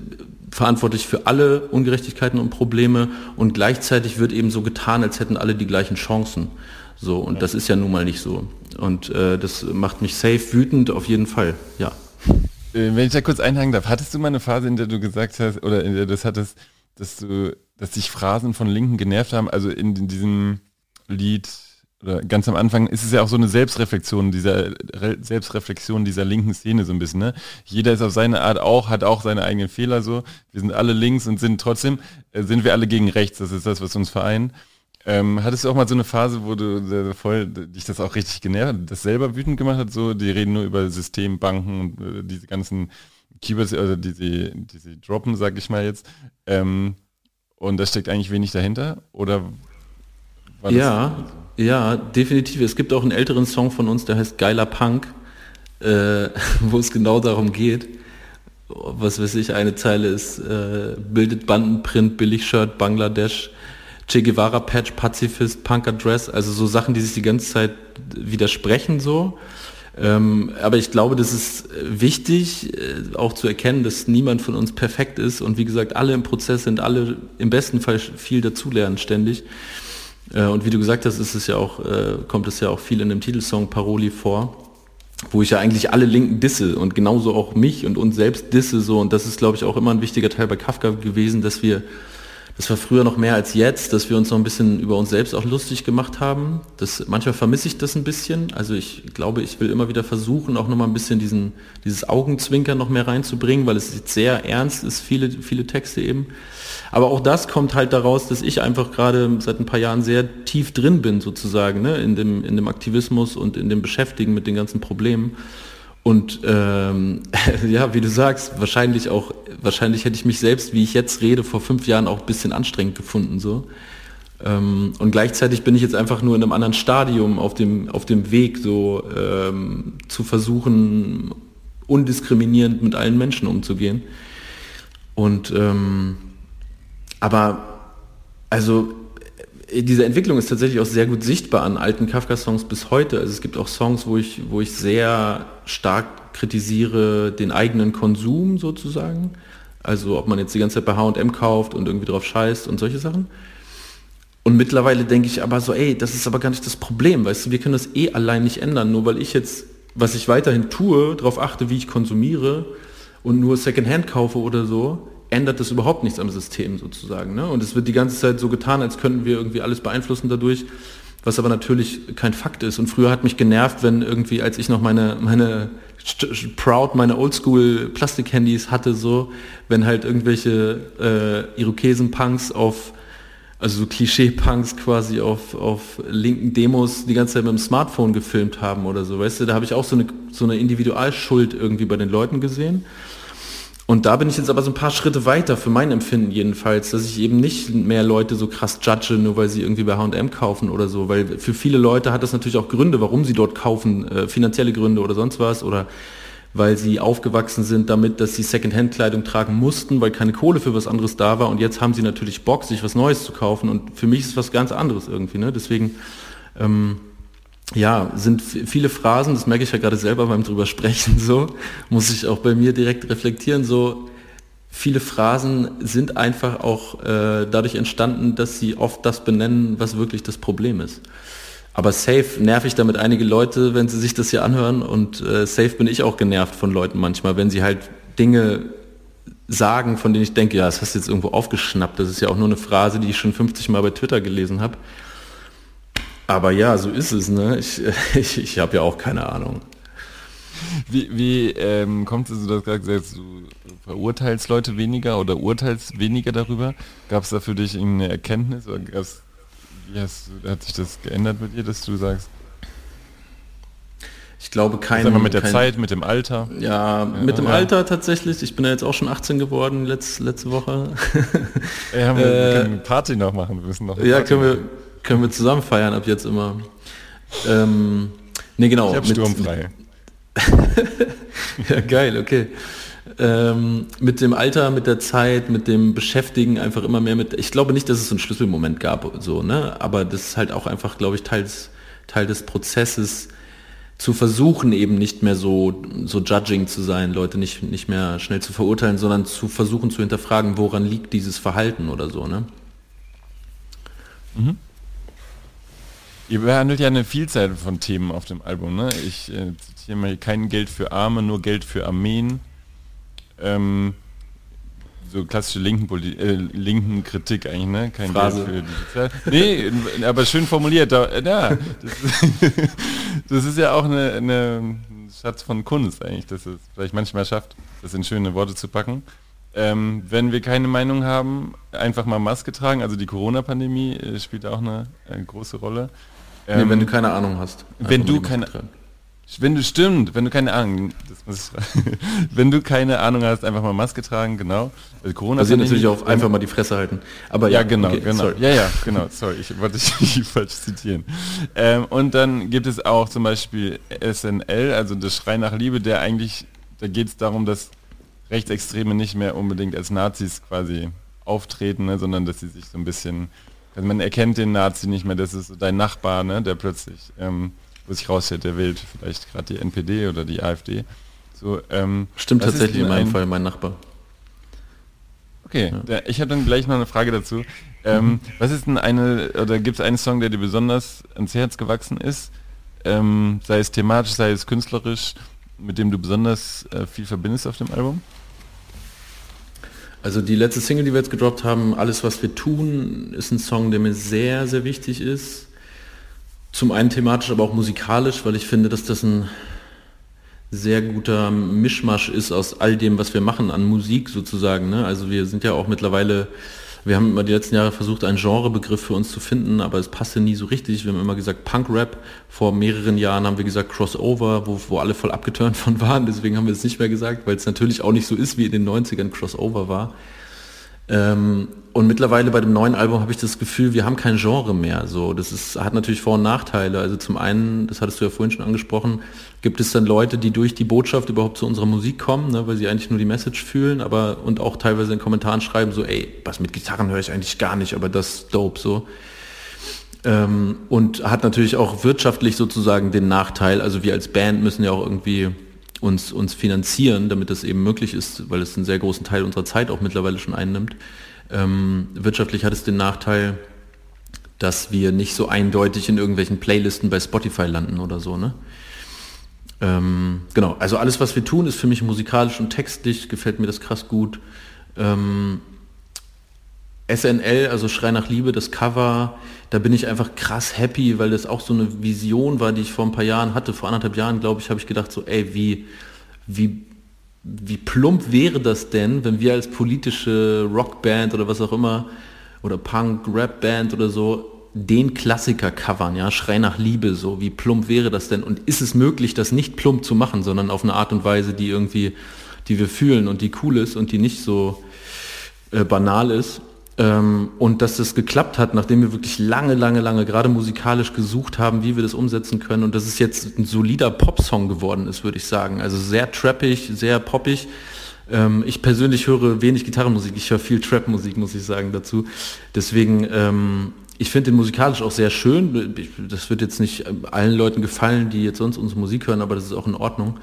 verantwortlich für alle Ungerechtigkeiten und Probleme und gleichzeitig wird eben so getan, als hätten alle die gleichen Chancen. So, und ja. das ist ja nun mal nicht so. Und äh, das macht mich safe wütend, auf jeden Fall, ja. Äh, wenn ich da kurz einhaken darf, hattest du mal eine Phase, in der du gesagt hast, oder in der du das hattest, dass du, dass dich Phrasen von Linken genervt haben. Also in, in diesem Lied oder ganz am Anfang ist es ja auch so eine Selbstreflexion dieser Re Selbstreflexion dieser linken Szene so ein bisschen. Ne? Jeder ist auf seine Art auch, hat auch seine eigenen Fehler so. Wir sind alle links und sind trotzdem äh, sind wir alle gegen rechts. Das ist das, was uns vereint. Ähm, hattest du auch mal so eine Phase, wo du äh, voll dich das auch richtig genervt das selber wütend gemacht hat? So, die reden nur über System, Banken und äh, diese ganzen Keywords, also die sie, die sie droppen, sag ich mal jetzt. Ähm, und da steckt eigentlich wenig dahinter? Oder ja, ja, definitiv. Es gibt auch einen älteren Song von uns, der heißt Geiler Punk, äh, wo es genau darum geht. Was weiß ich, eine Zeile ist, äh, bildet Bandenprint, Billigshirt, Bangladesch, Che Guevara Patch, Pazifist, Punker Dress, also so Sachen, die sich die ganze Zeit widersprechen so. Ähm, aber ich glaube, das ist wichtig, äh, auch zu erkennen, dass niemand von uns perfekt ist und wie gesagt, alle im Prozess sind, alle im besten Fall viel dazulernen ständig. Äh, und wie du gesagt hast, ist es ja auch, äh, kommt es ja auch viel in dem Titelsong Paroli vor, wo ich ja eigentlich alle Linken disse und genauso auch mich und uns selbst disse so. Und das ist, glaube ich, auch immer ein wichtiger Teil bei Kafka gewesen, dass wir das war früher noch mehr als jetzt, dass wir uns noch ein bisschen über uns selbst auch lustig gemacht haben. Das, manchmal vermisse ich das ein bisschen. Also ich glaube, ich will immer wieder versuchen, auch nochmal ein bisschen diesen, dieses Augenzwinkern noch mehr reinzubringen, weil es sehr ernst ist, viele, viele Texte eben. Aber auch das kommt halt daraus, dass ich einfach gerade seit ein paar Jahren sehr tief drin bin, sozusagen, ne? in, dem, in dem Aktivismus und in dem Beschäftigen mit den ganzen Problemen. Und ähm, ja, wie du sagst, wahrscheinlich auch, wahrscheinlich hätte ich mich selbst, wie ich jetzt rede, vor fünf Jahren auch ein bisschen anstrengend gefunden. so. Ähm, und gleichzeitig bin ich jetzt einfach nur in einem anderen Stadium auf dem, auf dem Weg, so ähm, zu versuchen, undiskriminierend mit allen Menschen umzugehen. Und ähm, aber also diese Entwicklung ist tatsächlich auch sehr gut sichtbar an alten Kafka-Songs bis heute. Also es gibt auch Songs, wo ich, wo ich sehr stark kritisiere den eigenen Konsum sozusagen. Also ob man jetzt die ganze Zeit bei H&M kauft und irgendwie drauf scheißt und solche Sachen. Und mittlerweile denke ich aber so, ey, das ist aber gar nicht das Problem, weißt du, wir können das eh allein nicht ändern, nur weil ich jetzt, was ich weiterhin tue, darauf achte, wie ich konsumiere und nur Secondhand kaufe oder so, ändert das überhaupt nichts am System sozusagen. Ne? Und es wird die ganze Zeit so getan, als könnten wir irgendwie alles beeinflussen dadurch, was aber natürlich kein Fakt ist. Und früher hat mich genervt, wenn irgendwie, als ich noch meine, meine Proud, meine Oldschool Plastikhandys hatte, so, wenn halt irgendwelche äh, Irokesen-Punks auf, also so Klischee-Punks quasi auf, auf linken Demos die ganze Zeit mit dem Smartphone gefilmt haben oder so, weißt du, da habe ich auch so eine, so eine Individualschuld irgendwie bei den Leuten gesehen. Und da bin ich jetzt aber so ein paar Schritte weiter, für mein Empfinden jedenfalls, dass ich eben nicht mehr Leute so krass judge, nur weil sie irgendwie bei H&M kaufen oder so, weil für viele Leute hat das natürlich auch Gründe, warum sie dort kaufen, äh, finanzielle Gründe oder sonst was, oder weil sie aufgewachsen sind damit, dass sie Secondhand-Kleidung tragen mussten, weil keine Kohle für was anderes da war und jetzt haben sie natürlich Bock, sich was Neues zu kaufen und für mich ist was ganz anderes irgendwie, ne? deswegen... Ähm, ja, sind viele Phrasen, das merke ich ja gerade selber beim drüber sprechen, so, muss ich auch bei mir direkt reflektieren, so, viele Phrasen sind einfach auch äh, dadurch entstanden, dass sie oft das benennen, was wirklich das Problem ist. Aber safe nerv ich damit einige Leute, wenn sie sich das hier anhören und äh, safe bin ich auch genervt von Leuten manchmal, wenn sie halt Dinge sagen, von denen ich denke, ja, das hast du jetzt irgendwo aufgeschnappt. Das ist ja auch nur eine Phrase, die ich schon 50 Mal bei Twitter gelesen habe. Aber ja, so ist es. Ne? Ich, ich, ich habe ja auch keine Ahnung. Wie, wie ähm, kommt es, du das gerade gesagt, du verurteilst Leute weniger oder urteilst weniger darüber? Gab es da für dich eine Erkenntnis oder gab's, wie hast du, hat sich das geändert mit dir, dass du sagst? Ich glaube kein... Sagen wir mit der kein, Zeit, mit dem Alter? Ja, mit dem ja. Alter tatsächlich. Ich bin ja jetzt auch schon 18 geworden letzte, letzte Woche. Ja, wir, äh, können eine Party noch machen. Wir müssen noch ja, können wir, können wir zusammen feiern ab jetzt immer. Ähm, nee, genau. Ich hab sturmfrei. ja, geil, okay. Ähm, mit dem Alter, mit der Zeit, mit dem Beschäftigen einfach immer mehr mit. Ich glaube nicht, dass es so einen Schlüsselmoment gab, so, ne? Aber das ist halt auch einfach, glaube ich, Teil des, Teil des Prozesses, zu versuchen, eben nicht mehr so, so judging zu sein, Leute nicht, nicht mehr schnell zu verurteilen, sondern zu versuchen zu hinterfragen, woran liegt dieses Verhalten oder so, ne? Mhm. Ihr behandelt ja eine Vielzahl von Themen auf dem Album. Ne? Ich äh, zitiere mal, kein Geld für Arme, nur Geld für Armeen. Ähm, so klassische linken, Poli äh, linken Kritik eigentlich, ne? Kein Phrase. Geld für die Nee, aber schön formuliert. Da, ja, das, ist, das ist ja auch eine, eine ein Schatz von Kunst eigentlich, dass es vielleicht manchmal schafft, das in schöne Worte zu packen. Ähm, wenn wir keine Meinung haben, einfach mal Maske tragen. Also die Corona-Pandemie äh, spielt auch eine, äh, große Rolle. Nee, wenn du keine Ahnung hast. wenn du keine-. Wenn du stimmt, wenn du keine Ahnung, wenn du keine Ahnung hast, einfach mal Maske tragen, genau. Also Corona Basiert natürlich auf einfach mal die Fresse halten. Aber ja, genau, okay, genau. sorry. Ja, ja, genau. Sorry, ich wollte dich falsch zitieren. Ähm, und dann gibt es auch zum Beispiel SNL, also das Schrei nach Liebe, der eigentlich, da geht es darum, dass Rechtsextreme nicht mehr unbedingt als Nazis quasi auftreten, ne, sondern dass sie sich so ein bisschen, also man erkennt den Nazi nicht mehr, das ist so dein Nachbar, ne, der plötzlich, ähm, wo sich rausstellt, der wählt vielleicht gerade die NPD oder die AfD. So, ähm, Stimmt tatsächlich in meinem ein- Fall, mein Nachbar. Okay, der, ich habe dann gleich noch eine Frage dazu. Ähm, was ist denn eine, oder gibt es einen Song, der dir besonders ans Herz gewachsen ist? Ähm, sei es thematisch, sei es künstlerisch, mit dem du besonders äh, viel verbindest auf dem Album? Also die letzte Single, die wir jetzt gedroppt haben, Alles, was wir tun, ist ein Song, der mir sehr, sehr wichtig ist. Zum einen thematisch, aber auch musikalisch, weil ich finde, dass das ein sehr guter Mischmasch ist aus all dem, was wir machen an Musik sozusagen. Ne? Also wir sind ja auch mittlerweile, wir haben immer die letzten Jahre versucht, einen Genrebegriff für uns zu finden, aber es passte nie so richtig. Wir haben immer gesagt Punk-Rap. Vor mehreren Jahren haben wir gesagt Crossover, wo, wo alle voll abgeturnt von waren. Deswegen haben wir es nicht mehr gesagt, weil es natürlich auch nicht so ist, wie in den 90ern Crossover war. Ähm, und mittlerweile bei dem neuen Album habe ich das Gefühl, wir haben kein Genre mehr. So, das ist, hat natürlich Vor- und Nachteile. Also zum einen, das hattest du ja vorhin schon angesprochen, gibt es dann Leute, die durch die Botschaft überhaupt zu unserer Musik kommen, ne, weil sie eigentlich nur die Message fühlen, aber und auch teilweise in Kommentaren schreiben so, ey, was mit Gitarren höre ich eigentlich gar nicht, aber das ist dope so. Ähm, und hat natürlich auch wirtschaftlich sozusagen den Nachteil, also wir als Band müssen ja auch irgendwie uns, uns finanzieren, damit das eben möglich ist, weil es einen sehr großen Teil unserer Zeit auch mittlerweile schon einnimmt. Ähm, wirtschaftlich hat es den Nachteil, dass wir nicht so eindeutig in irgendwelchen Playlisten bei Spotify landen oder so, ne? Ähm, genau, also alles, was wir tun, ist für mich musikalisch und textlich, gefällt mir das krass gut. Ähm, SNL, also Schrei nach Liebe, das Cover, da bin ich einfach krass happy, weil das auch so eine Vision war, die ich vor ein paar Jahren hatte. Vor anderthalb Jahren, glaube ich, habe ich gedacht so, ey, wie, wie, wie plump wäre das denn, wenn wir als politische Rockband oder was auch immer, oder Punk, Rap-Band oder so, den Klassiker covern, ja, Schrei nach Liebe, so, wie plump wäre das denn? Und ist es möglich, das nicht plump zu machen, sondern auf eine Art und Weise, die irgendwie, die wir fühlen und die cool ist und die nicht so äh, banal ist. Ähm, und dass das geklappt hat, nachdem wir wirklich lange, lange, lange gerade musikalisch gesucht haben, wie wir das umsetzen können und dass es jetzt ein solider Popsong geworden ist, würde ich sagen. Also sehr trappig, sehr poppig. Ähm, ich persönlich höre wenig Gitarrenmusik, ich höre viel Trap-Musik, muss ich sagen, dazu. Deswegen, ähm, ich finde den musikalisch auch sehr schön. Das wird jetzt nicht allen Leuten gefallen, die jetzt sonst unsere Musik hören, aber das ist auch in Ordnung.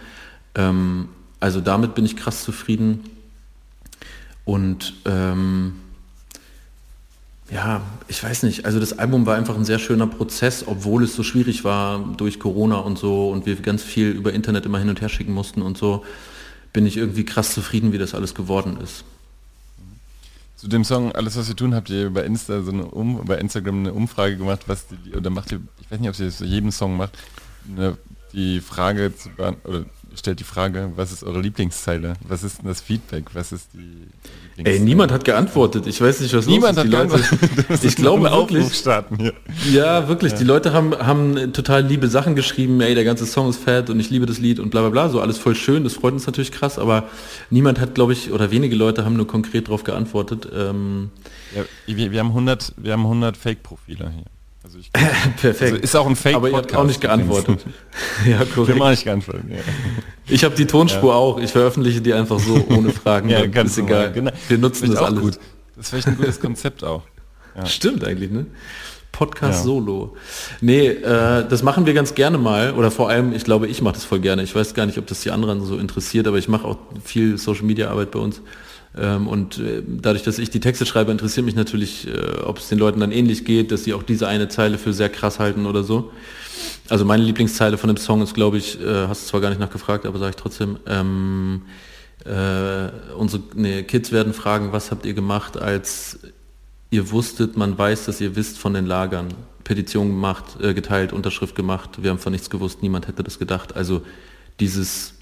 Also damit bin ich krass zufrieden. Und ähm, ja, ich weiß nicht. Also das Album war einfach ein sehr schöner Prozess, obwohl es so schwierig war durch Corona und so und wir ganz viel über Internet immer hin und her schicken mussten und so, bin ich irgendwie krass zufrieden, wie das alles geworden ist. Zu dem Song Alles, was wir tun, habt ihr bei Insta so eine um, bei Instagram eine Umfrage gemacht, was die, oder macht ihr, ich weiß nicht, ob ihr das jedem Song macht, eine, die Frage zu beant- oder stellt die Frage, was ist eure Lieblingszeile? Was ist denn das Feedback? Was ist die Ey, niemand hat geantwortet. Ich weiß nicht, was Niemand los hat ist. Die Leute, geantwortet. ich glaube wirklich, Aufruf starten hier. Ja, wirklich. Die Leute haben, haben total liebe Sachen geschrieben, ey, der ganze Song ist fett und ich liebe das Lied und bla bla bla, so alles voll schön, das freut uns natürlich krass, aber niemand hat, glaube ich, oder wenige Leute haben nur konkret darauf geantwortet. Ähm, Ja, wir, wir haben 100, wir haben 100 Fake-Profile hier. Also ich, perfekt. also ist auch ein fake aber ihr habt auch nicht geantwortet. ja, korrekt. auch nicht geantwortet. Ja. Ich habe die Tonspur auch, ich veröffentliche die einfach so ohne Fragen. Ja, ganz ist egal. genau. Wir nutzen das alles. gut. Das ist vielleicht ein gutes Konzept auch. Ja. Stimmt eigentlich, ne? Podcast Ja. Solo. Nee, äh, das machen wir ganz gerne mal. Oder vor allem, ich glaube, ich mache das voll gerne. Ich weiß gar nicht, ob das die anderen so interessiert, aber ich mache auch viel Social Media Arbeit bei uns. Ähm, und äh, dadurch, dass ich die Texte schreibe, interessiert mich natürlich, äh, ob es den Leuten dann ähnlich geht, dass sie auch diese eine Zeile für sehr krass halten oder so. Also meine Lieblingszeile von dem Song ist, glaube ich, äh, hast du zwar gar nicht nachgefragt, aber sage ich trotzdem, ähm, äh, unsere nee, Kids werden fragen, was habt ihr gemacht, als ihr wusstet, man weiß, dass ihr wisst von den Lagern. Petition gemacht, äh, geteilt, Unterschrift gemacht, wir haben von nichts gewusst, niemand hätte das gedacht. Also dieses,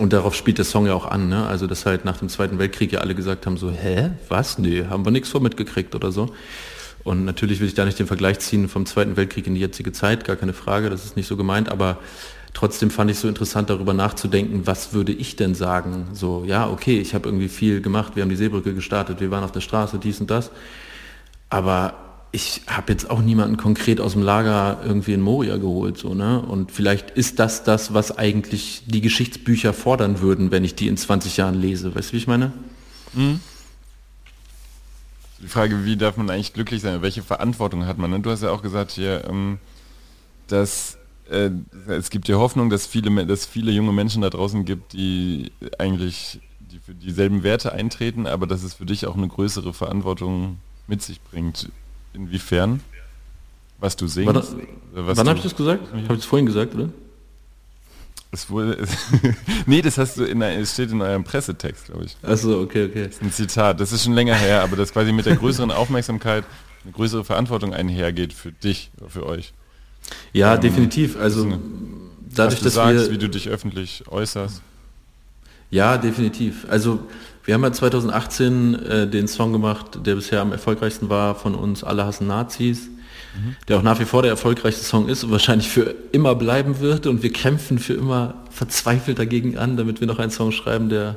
und darauf spielt der Song ja auch an, ne? also dass halt nach dem Zweiten Weltkrieg ja alle gesagt haben, so, hä, was, nee, haben wir nichts vor mitgekriegt oder so. Und natürlich will ich da nicht den Vergleich ziehen vom Zweiten Weltkrieg in die jetzige Zeit, gar keine Frage, das ist nicht so gemeint, aber trotzdem fand ich so interessant darüber nachzudenken, was würde ich denn sagen? So, ja, okay, ich habe irgendwie viel gemacht, wir haben die Seebrücke gestartet, wir waren auf der Straße, dies und das. Aber ich habe jetzt auch niemanden konkret aus dem Lager irgendwie in Moria geholt, so, ne? Und vielleicht ist das das, was eigentlich die Geschichtsbücher fordern würden, wenn ich die in 20 Jahren lese. Weißt du, wie ich meine? Mhm. Die Frage, wie darf man eigentlich glücklich sein? Welche Verantwortung hat man? Ne? Du hast ja auch gesagt hier, ähm, dass äh, es gibt ja Hoffnung, dass viele, dass viele junge Menschen da draußen gibt, die eigentlich die für dieselben Werte eintreten, aber dass es für dich auch eine größere Verantwortung mit sich bringt. Inwiefern? Was du singst? Das, wann habe ich das gesagt? Habe ich das vorhin gesagt, oder? Es wurde, nee, das hast du in, es steht in eurem Pressetext, glaube ich. Achso, okay, okay. Das ist ein Zitat. Das ist schon länger her, aber das quasi mit der größeren Aufmerksamkeit eine größere Verantwortung einhergeht für dich, für euch. Ja, ähm, definitiv. Also eine, dadurch, dass sagst, wir, wie du dich öffentlich äußerst. Ja, definitiv. Also wir haben ja 2018 äh, den Song gemacht, der bisher am erfolgreichsten war von uns, Alle hassen Nazis, mhm. der auch nach wie vor der erfolgreichste Song ist und wahrscheinlich für immer bleiben wird. Und wir kämpfen für immer verzweifelt dagegen an, damit wir noch einen Song schreiben, der,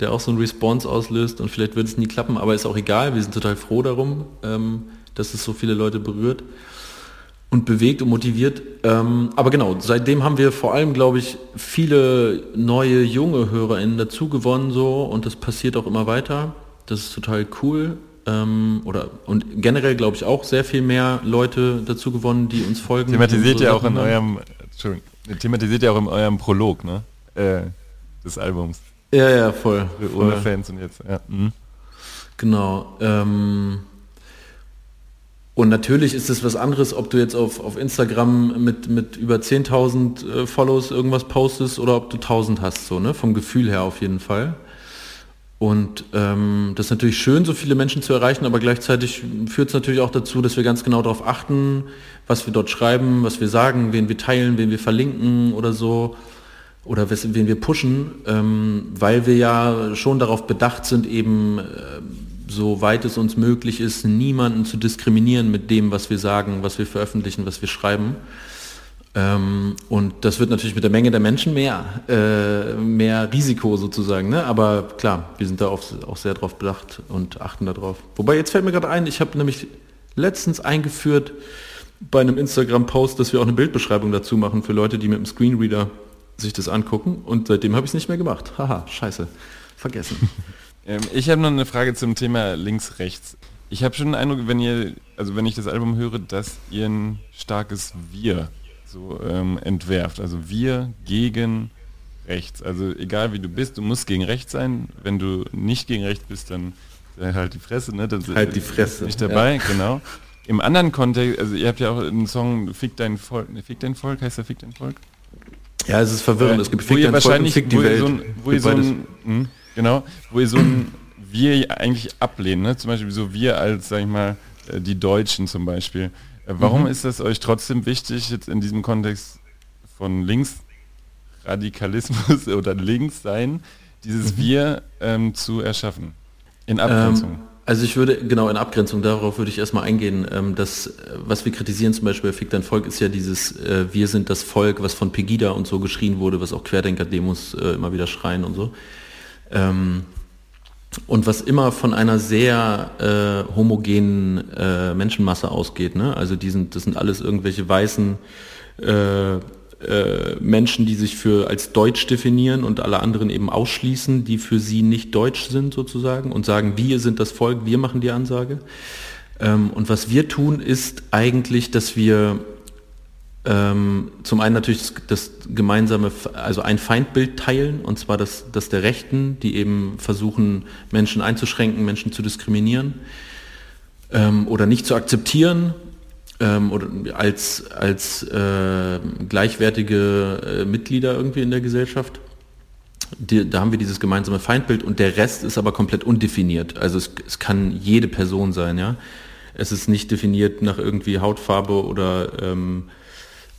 der auch so einen Response auslöst. Und vielleicht wird es nie klappen, aber ist auch egal, wir sind total froh darum, ähm, dass es so viele Leute berührt und bewegt und motiviert. Ähm, aber genau, seitdem haben wir vor allem, glaube ich, viele neue junge HörerInnen dazu gewonnen so und das passiert auch immer weiter. Das ist total cool. Ähm, oder und generell glaube ich auch sehr viel mehr Leute dazu gewonnen, die uns folgen. Thematisiert ja auch in eurem, Entschuldigung, thematisiert ja auch in eurem Prolog, ne? Äh, des Albums. Ja, ja, voll. Ohne Fans und jetzt, ja. Mhm. Genau. Ähm, und natürlich ist es was anderes, ob du jetzt auf, auf Instagram mit, mit über 10.000 äh, Follows irgendwas postest oder ob du 1.000 hast, so, ne? vom Gefühl her auf jeden Fall. Und ähm, das ist natürlich schön, so viele Menschen zu erreichen, aber gleichzeitig führt es natürlich auch dazu, dass wir ganz genau darauf achten, was wir dort schreiben, was wir sagen, wen wir teilen, wen wir verlinken oder so oder wen wir pushen, ähm, weil wir ja schon darauf bedacht sind, eben äh, soweit es uns möglich ist, niemanden zu diskriminieren mit dem, was wir sagen, was wir veröffentlichen, was wir schreiben. Ähm, und das wird natürlich mit der Menge der Menschen mehr, äh, mehr Risiko sozusagen. Ne? Aber klar, wir sind da auch, auch sehr drauf bedacht und achten darauf. Wobei jetzt fällt mir gerade ein, ich habe nämlich letztens eingeführt bei einem Instagram-Post, dass wir auch eine Bildbeschreibung dazu machen für Leute, die mit dem Screenreader sich das angucken. Und seitdem habe ich es nicht mehr gemacht. Haha, scheiße. Vergessen. Ähm, ich habe noch eine Frage zum Thema links-rechts. Ich habe schon den Eindruck, wenn ihr, also wenn ich das Album höre, dass ihr ein starkes Wir so ähm, entwerft. Also wir gegen rechts. Also egal wie du bist, du musst gegen rechts sein. Wenn du nicht gegen rechts bist, dann halt die Fresse, ne? Dann halt die Fresse. Nicht dabei, ja. genau. Im anderen Kontext, also ihr habt ja auch einen Song Fick dein Volk, ne, Fick dein Volk, heißt der Fick dein Volk? Ja, es ist verwirrend. Äh, es gibt Fick dein Volk und Fick die Welt. So ein, wo ihr so ein? Genau, wo ihr so ein Wir eigentlich ablehnen, ne? zum Beispiel so wir als, sag ich mal, äh, die Deutschen zum Beispiel. Äh, warum mhm. ist das euch trotzdem wichtig, jetzt in diesem Kontext von Linksradikalismus oder Linkssein, dieses mhm. Wir ähm, zu erschaffen? In Abgrenzung. Ähm, also ich würde, genau, in Abgrenzung darauf würde ich erstmal eingehen, ähm, dass, was wir kritisieren zum Beispiel bei Fick dein Volk ist ja dieses äh, Wir sind das Volk, was von Pegida und so geschrien wurde, was auch Querdenker-Demos äh, immer wieder schreien und so. Ähm, und was immer von einer sehr äh, homogenen äh, Menschenmasse ausgeht. Ne? Also die sind, das sind alles irgendwelche weißen äh, äh, Menschen, die sich für als deutsch definieren und alle anderen eben ausschließen, die für sie nicht deutsch sind sozusagen und sagen, wir sind das Volk, wir machen die Ansage. Ähm, und was wir tun, ist eigentlich, dass wir ähm, zum einen natürlich das, das, gemeinsame, also ein Feindbild teilen, und zwar das, das der Rechten, die eben versuchen, Menschen einzuschränken, Menschen zu diskriminieren ähm, oder nicht zu akzeptieren ähm, oder als, als äh, gleichwertige äh, Mitglieder irgendwie in der Gesellschaft. die, da haben wir dieses gemeinsame Feindbild und der Rest ist aber komplett undefiniert. Also es, es kann jede Person sein, ja. Es ist nicht definiert nach irgendwie Hautfarbe oder ähm,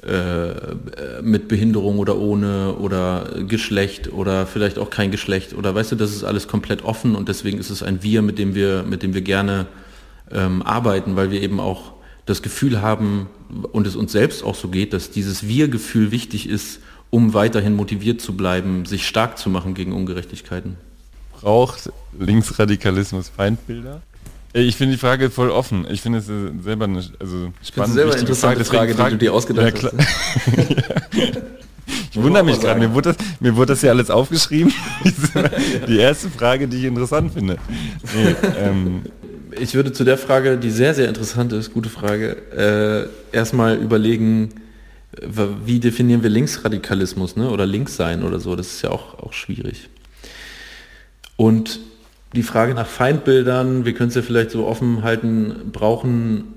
äh, mit Behinderung oder ohne oder Geschlecht oder vielleicht auch kein Geschlecht oder weißt du, das ist alles komplett offen und deswegen ist es ein Wir, mit dem wir, mit dem wir gerne ähm, arbeiten, weil wir eben auch das Gefühl haben und es uns selbst auch so geht, dass dieses Wir-Gefühl wichtig ist, um weiterhin motiviert zu bleiben, sich stark zu machen gegen Ungerechtigkeiten. Braucht Linksradikalismus Feindbilder? Ich finde die Frage voll offen. Ich finde es selber eine also spannende selber interessante Frage, Frage, die du dir ausgedacht ja, hast. Ich wundere mich gerade, mir, wurde das, mir wurde das ja alles aufgeschrieben. die erste Frage, die ich interessant finde. Nee, ähm, ich würde zu der Frage, die sehr, sehr interessant ist, gute Frage, äh, erstmal überlegen, wie definieren wir Linksradikalismus ne? oder Linkssein oder so. Das ist ja auch, auch schwierig. Und die Frage nach Feindbildern, wir können es ja vielleicht so offen halten, brauchen,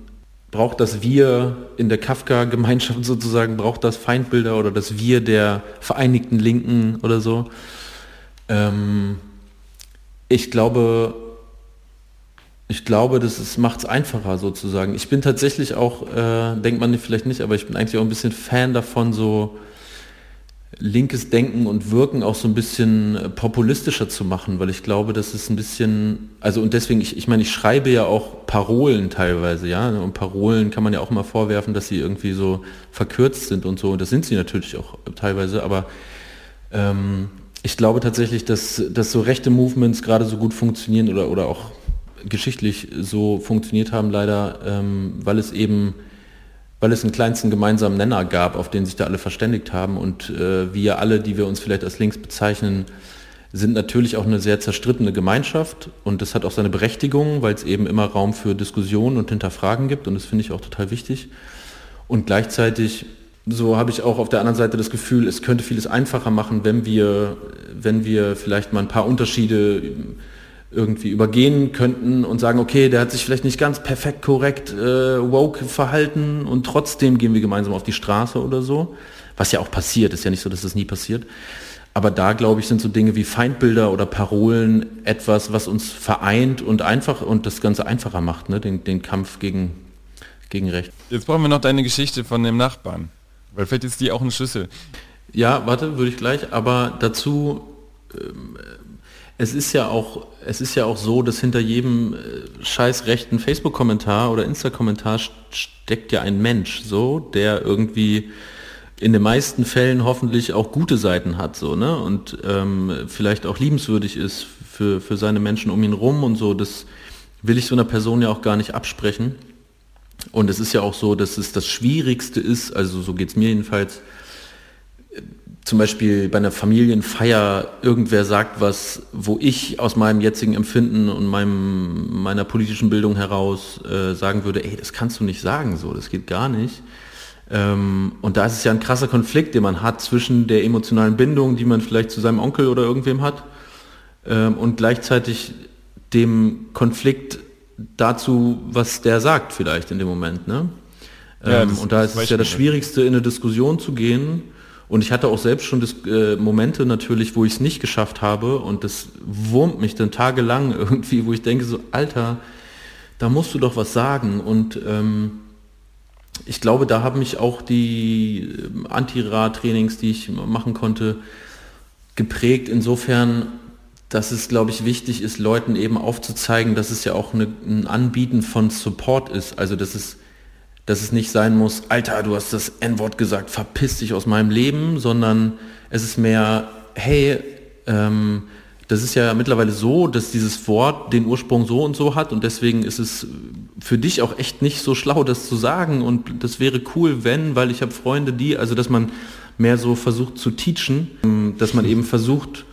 braucht das Wir in der Kafka-Gemeinschaft sozusagen, braucht das Feindbilder oder das Wir der Vereinigten Linken oder so? Ähm, ich glaube, ich glaube, das macht es einfacher sozusagen. Ich bin tatsächlich auch, äh, denkt man vielleicht nicht, aber ich bin eigentlich auch ein bisschen Fan davon, so linkes Denken und Wirken auch so ein bisschen äh, populistischer zu machen, weil ich glaube, das ist ein bisschen, also und deswegen, ich, ich meine, ich schreibe ja auch Parolen teilweise, ja, und Parolen kann man ja auch mal vorwerfen, dass sie irgendwie so verkürzt sind und so, und das sind sie natürlich auch teilweise, aber ähm, ich glaube tatsächlich, dass, dass so rechte Movements gerade so gut funktionieren oder, oder auch geschichtlich so funktioniert haben, leider, ähm, weil es eben, weil es einen kleinsten gemeinsamen Nenner gab, auf den sich da alle verständigt haben. Und äh, wir alle, die wir uns vielleicht als links bezeichnen, sind natürlich auch eine sehr zerstrittene Gemeinschaft. Und das hat auch seine Berechtigung, weil es eben immer Raum für Diskussionen und Hinterfragen gibt. Und das finde ich auch total wichtig. Und gleichzeitig, so habe ich auch auf der anderen Seite das Gefühl, es könnte vieles einfacher machen, wenn wir, wenn wir vielleicht mal ein paar Unterschiede irgendwie übergehen könnten und sagen, okay, der hat sich vielleicht nicht ganz perfekt korrekt äh, woke verhalten und trotzdem gehen wir gemeinsam auf die Straße oder so. Was ja auch passiert, ist ja nicht so, dass das nie passiert. Aber da, glaube ich, sind so Dinge wie Feindbilder oder Parolen etwas, was uns vereint und einfach und das Ganze einfacher macht, ne? den, den Kampf gegen, gegen Recht. Jetzt brauchen wir noch deine Geschichte von dem Nachbarn, weil vielleicht ist die auch ein Schlüssel. Ja, warte, würde ich gleich, aber dazu ähm, es ist ja auch, es ist ja auch so, dass hinter jedem äh, scheiß rechten Facebook-Kommentar oder Insta-Kommentar steckt ja ein Mensch, so, der irgendwie in den meisten Fällen hoffentlich auch gute Seiten hat, so, ne? Und ähm, vielleicht auch liebenswürdig ist für, für seine Menschen um ihn rum und so. Das will ich so einer Person ja auch gar nicht absprechen. Und es ist ja auch so, dass es das Schwierigste ist, also so geht es mir jedenfalls, zum Beispiel bei einer Familienfeier irgendwer sagt was, wo ich aus meinem jetzigen Empfinden und meinem, meiner politischen Bildung heraus äh, sagen würde, ey, das kannst du nicht sagen, so, das geht gar nicht. Ähm, und da ist es ja ein krasser Konflikt, den man hat zwischen der emotionalen Bindung, die man vielleicht zu seinem Onkel oder irgendwem hat, ähm, und gleichzeitig dem Konflikt dazu, was der sagt vielleicht in dem Moment. Ne? Ähm, ja, und da ist es ja das Schwierigste, in eine Diskussion zu gehen und ich hatte auch selbst schon das, äh, Momente natürlich, wo ich es nicht geschafft habe und das wurmt mich dann tagelang irgendwie, wo ich denke so, Alter, da musst du doch was sagen. Und ähm, ich glaube, da haben mich auch die ähm, Anti-Ra-Trainings, die ich machen konnte, geprägt. Insofern, dass es, glaube ich, wichtig ist, Leuten eben aufzuzeigen, dass es ja auch eine, ein Anbieten von Support ist. Also, dass es dass es nicht sein muss, Alter, du hast das N-Wort gesagt, verpiss dich aus meinem Leben, sondern es ist mehr, hey, ähm, das ist ja mittlerweile so, dass dieses Wort den Ursprung so und so hat und deswegen ist es für dich auch echt nicht so schlau, das zu sagen und das wäre cool, wenn, weil ich habe Freunde, die, also dass man mehr so versucht zu teachen, ähm, dass man eben versucht,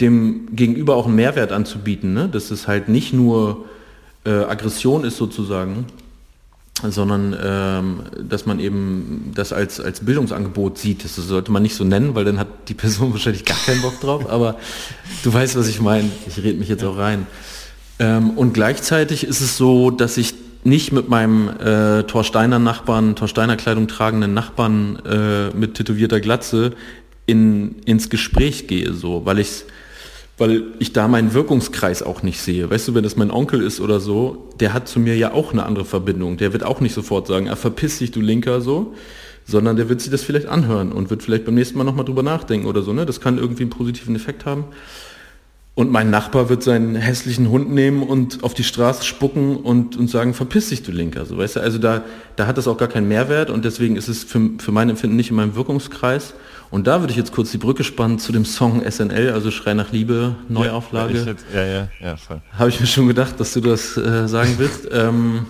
dem Gegenüber auch einen Mehrwert anzubieten, ne? dass es halt nicht nur äh, Aggression ist sozusagen, sondern ähm, dass man eben das als, als Bildungsangebot sieht. Das sollte man nicht so nennen, weil dann hat die Person wahrscheinlich gar keinen Bock drauf, aber du weißt, was ich meine. Ich rede mich jetzt auch rein. Ähm, und gleichzeitig ist es so, dass ich nicht mit meinem äh, Thorsteiner Nachbarn, Thorsteiner Kleidung tragenden Nachbarn äh, mit tätowierter Glatze in, ins Gespräch gehe, so, weil ich weil ich da meinen Wirkungskreis auch nicht sehe. Weißt du, wenn das mein Onkel ist oder so, der hat zu mir ja auch eine andere Verbindung. Der wird auch nicht sofort sagen, ah, verpiss dich, du Linker, so, sondern der wird sich das vielleicht anhören und wird vielleicht beim nächsten Mal nochmal drüber nachdenken oder so. Ne? Das kann irgendwie einen positiven Effekt haben. Und mein Nachbar wird seinen hässlichen Hund nehmen und auf die Straße spucken und, und sagen, verpiss dich, du Linker. So, weißt du? Also da, da hat das auch gar keinen Mehrwert und deswegen ist es für, für mein Empfinden nicht in meinem Wirkungskreis. Und da würde ich jetzt kurz die Brücke spannen zu dem Song SNL, also Schrei nach Liebe, Neuauflage. Ja, jetzt, ja, ja, ja, voll. Habe ich mir schon gedacht, dass du das äh, sagen willst. ähm,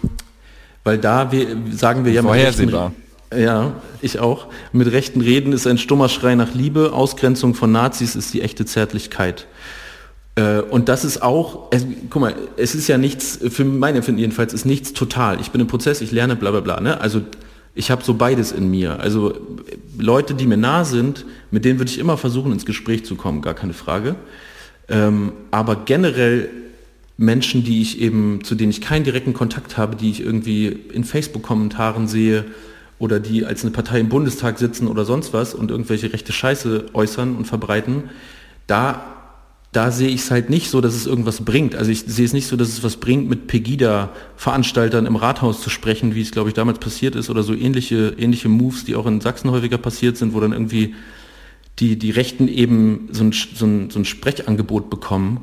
weil da wir, sagen wir ja... Vorhersehbar. Ja, ich auch. Mit rechten Reden ist ein stummer Schrei nach Liebe, Ausgrenzung von Nazis ist die echte Zärtlichkeit. Äh, und das ist auch, es, guck mal, es ist ja nichts, für mein Empfinden jedenfalls, ist nichts total. Ich bin im Prozess, ich lerne, bla bla bla. Ne? Also ich habe so beides in mir. Also Leute, die mir nah sind, mit denen würde ich immer versuchen, ins Gespräch zu kommen, gar keine Frage. Ähm, aber generell Menschen, die ich eben, zu denen ich keinen direkten Kontakt habe, die ich irgendwie in Facebook-Kommentaren sehe oder die als eine Partei im Bundestag sitzen oder sonst was und irgendwelche rechte Scheiße äußern und verbreiten, da da sehe ich es halt nicht so, dass es irgendwas bringt. Also ich sehe es nicht so, dass es was bringt, mit Pegida-Veranstaltern im Rathaus zu sprechen, wie es, glaube ich, damals passiert ist, oder so ähnliche, ähnliche Moves, die auch in Sachsen häufiger passiert sind, wo dann irgendwie die, die Rechten eben so ein, so, ein, so ein Sprechangebot bekommen,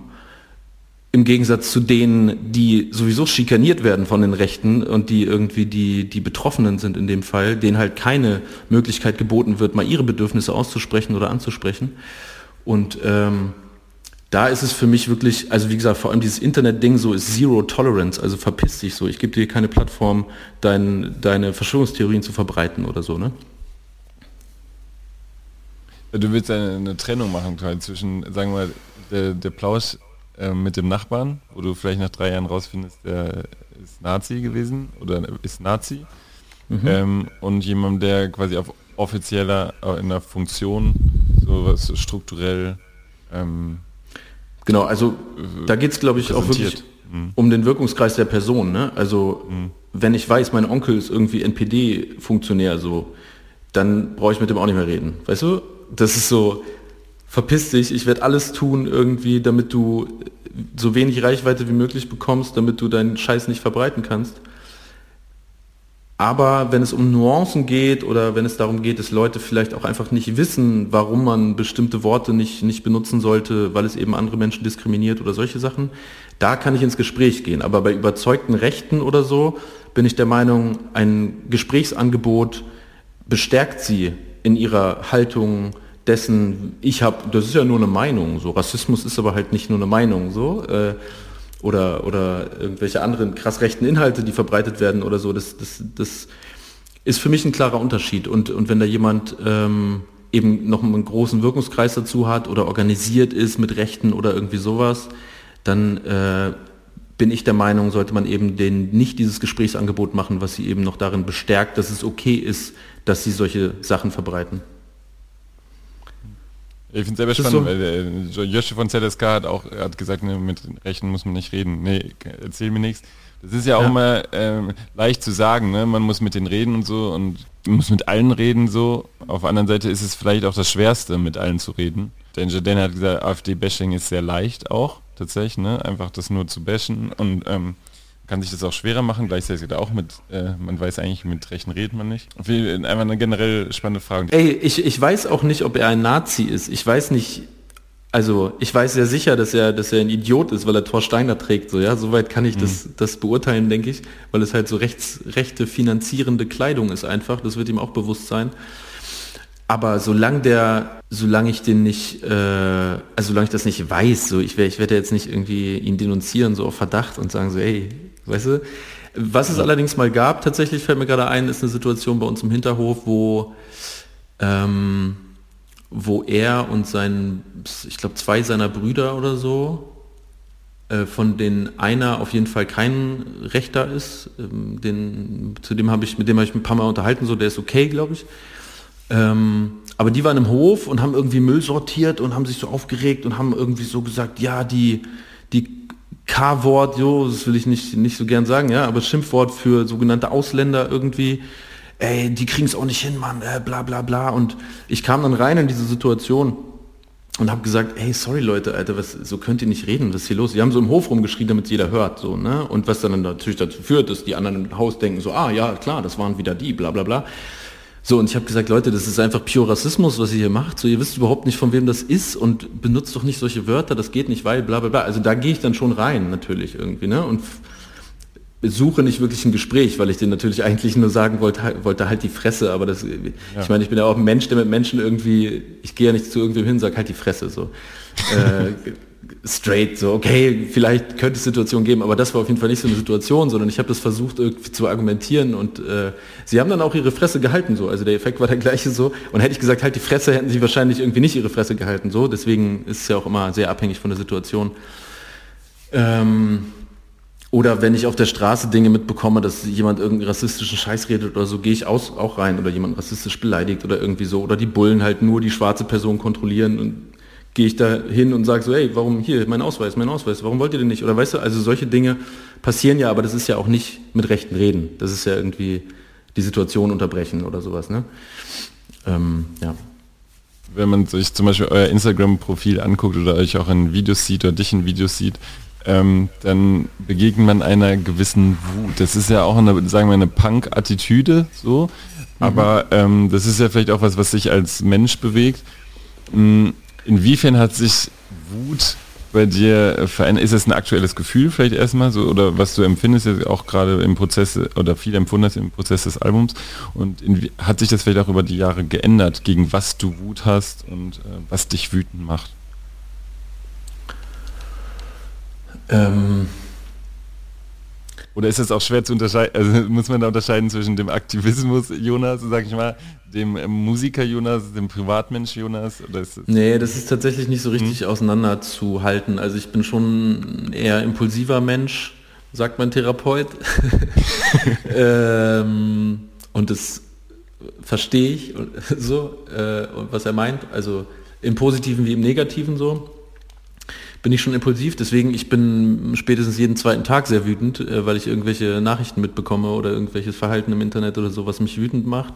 im Gegensatz zu denen, die sowieso schikaniert werden von den Rechten und die irgendwie die, die Betroffenen sind in dem Fall, denen halt keine Möglichkeit geboten wird, mal ihre Bedürfnisse auszusprechen oder anzusprechen. Und ähm, da ist es für mich wirklich, also wie gesagt, vor allem dieses Internet-Ding so ist Zero Tolerance, also verpiss dich so. Ich gebe dir keine Plattform, dein, deine Verschwörungstheorien zu verbreiten oder so, ne? Du willst eine, eine Trennung machen zwischen, sagen wir mal, der, der Plausch äh, mit dem Nachbarn, wo du vielleicht nach drei Jahren rausfindest, der ist Nazi gewesen oder ist Nazi. Mhm. Ähm, und jemand, der quasi auf offizieller, äh, in der Funktion, sowas strukturell ähm, Genau, also da geht es, glaube ich, auch wirklich mhm. um den Wirkungskreis der Person. Ne? Also mhm. wenn ich weiß, mein Onkel ist irgendwie NPD-Funktionär, so, dann brauche ich mit dem auch nicht mehr reden. Weißt du? Das ist so, verpiss dich, ich werde alles tun irgendwie, damit du so wenig Reichweite wie möglich bekommst, damit du deinen Scheiß nicht verbreiten kannst. Aber wenn es um Nuancen geht oder wenn es darum geht, dass Leute vielleicht auch einfach nicht wissen, warum man bestimmte Worte nicht, nicht benutzen sollte, weil es eben andere Menschen diskriminiert oder solche Sachen, da kann ich ins Gespräch gehen. Aber bei überzeugten Rechten oder so bin ich der Meinung, ein Gesprächsangebot bestärkt sie in ihrer Haltung dessen, ich habe, das ist ja nur eine Meinung, so Rassismus ist aber halt nicht nur eine Meinung, so. Äh, oder, oder irgendwelche anderen krass rechten Inhalte, die verbreitet werden oder so, das, das, das ist für mich ein klarer Unterschied. Und, und wenn da jemand ähm, eben noch einen großen Wirkungskreis dazu hat oder organisiert ist mit Rechten oder irgendwie sowas, dann äh, bin ich der Meinung, sollte man eben denen nicht dieses Gesprächsangebot machen, was sie eben noch darin bestärkt, dass es okay ist, dass sie solche Sachen verbreiten. Ich finde es selber spannend, so? weil äh, Joshi von ZSK hat auch hat gesagt, ne, mit Rechten muss man nicht reden. Nee, erzähl mir nichts. Das ist ja auch ja. immer ähm, leicht zu sagen, ne? man muss mit denen reden und so und muss mit allen reden so. Auf der anderen Seite ist es vielleicht auch das Schwerste, mit allen zu reden. Denn Jordan hat gesagt, AfD-Bashing ist sehr leicht auch, tatsächlich, ne? einfach das nur zu bashen und ähm, kann sich das auch schwerer machen, gleichzeitig auch mit, äh, man weiß eigentlich, mit Rechten redet man nicht. Einfach eine generell spannende Frage. Ey, ich, ich weiß auch nicht, ob er ein Nazi ist. Ich weiß nicht, also ich weiß sehr sicher, dass er, dass er ein Idiot ist, weil er Thor Steiner trägt. So, ja, soweit kann ich mhm. das, das beurteilen, denke ich, weil es halt so rechts, rechte finanzierende Kleidung ist einfach. Das wird ihm auch bewusst sein. Aber solange der, solange ich den nicht, äh, also solange ich das nicht weiß, so ich werde, ich werde jetzt nicht irgendwie ihn denunzieren so auf Verdacht und sagen so, ey, Weißt du? Was es allerdings mal gab, tatsächlich fällt mir gerade ein, ist eine Situation bei uns im Hinterhof, wo, ähm, wo er und sein, ich glaube zwei seiner Brüder oder so, äh, von denen einer auf jeden Fall kein Rechter ist, ähm, den, zu dem habe ich, mit dem habe ich ein paar Mal unterhalten, so der ist okay, glaube ich. Ähm, aber die waren im Hof und haben irgendwie Müll sortiert und haben sich so aufgeregt und haben irgendwie so gesagt, ja, die, die K-Wort, jo, das will ich nicht, nicht so gern sagen, ja, aber Schimpfwort für sogenannte Ausländer irgendwie, ey, die kriegen es auch nicht hin, Mann, äh, bla bla bla. Und ich kam dann rein in diese Situation und habe gesagt, hey, sorry Leute, Alter, was, so könnt ihr nicht reden, was ist hier los? Die haben so im Hof rumgeschrien, damit jeder hört, so, ne? Und was dann natürlich dazu führt, dass die anderen im Haus denken, so, ah, ja, klar, das waren wieder die, bla bla bla. So, und ich habe gesagt, Leute, das ist einfach pure Rassismus, was ihr hier macht. So, ihr wisst überhaupt nicht, von wem das ist und benutzt doch nicht solche Wörter, das geht nicht, weil, bla bla bla. Also da gehe ich dann schon rein, natürlich irgendwie, ne? Und suche nicht wirklich ein Gespräch, weil ich dir natürlich eigentlich nur sagen wollte, halt, wollte halt die Fresse, aber das, ja. ich meine, ich bin ja auch ein Mensch, der mit Menschen irgendwie, ich gehe ja nicht zu irgendwem hin, sag halt die Fresse, so. äh, straight, so, okay, vielleicht könnte es Situationen geben, aber das war auf jeden Fall nicht so eine Situation, sondern ich habe das versucht irgendwie zu argumentieren und äh, sie haben dann auch ihre Fresse gehalten, so, also der Effekt war der gleiche so und hätte ich gesagt, halt die Fresse, hätten sie wahrscheinlich irgendwie nicht ihre Fresse gehalten, so, deswegen ist es ja auch immer sehr abhängig von der Situation. Ähm, oder wenn ich auf der Straße Dinge mitbekomme, dass jemand irgendeinen rassistischen Scheiß redet oder so, gehe ich aus, auch rein oder jemand rassistisch beleidigt oder irgendwie so. Oder die Bullen halt nur die schwarze Person kontrollieren und gehe ich da hin und sage so, hey, warum hier, mein Ausweis, mein Ausweis, warum wollt ihr denn nicht? Oder weißt du, also solche Dinge passieren ja, aber das ist ja auch nicht mit rechten Reden. Das ist ja irgendwie die Situation unterbrechen oder sowas. Ne? Ähm, ja. Wenn man sich zum Beispiel euer Instagram-Profil anguckt oder euch auch in Videos sieht oder dich in Videos sieht, ähm, dann begegnet man einer gewissen Wut. Das ist ja auch eine, sagen wir, eine Punk-Attitüde, so. Mhm. Aber ähm, das ist ja vielleicht auch was, was sich als Mensch bewegt. Hm, inwiefern hat sich Wut bei dir verändert? Ist es ein aktuelles Gefühl vielleicht erstmal so oder was du empfindest jetzt auch gerade im Prozess oder viel empfunden hast im Prozess des Albums und hat sich das vielleicht auch über die Jahre geändert, gegen was du Wut hast und äh, was dich wütend macht? Ähm Oder ist es auch schwer zu unterscheiden, also muss man da unterscheiden zwischen dem Aktivismus Jonas, sag ich mal, dem Musiker Jonas, dem Privatmensch Jonas? Oder ist das nee, das ist tatsächlich nicht so richtig hm? auseinanderzuhalten. Also ich bin schon eher impulsiver Mensch, sagt mein Therapeut. ähm, und das verstehe ich so, äh, was er meint. Also im Positiven wie im Negativen so bin ich schon impulsiv. Deswegen, ich bin spätestens jeden zweiten Tag sehr wütend, äh, weil ich irgendwelche Nachrichten mitbekomme oder irgendwelches Verhalten im Internet oder so, was mich wütend macht.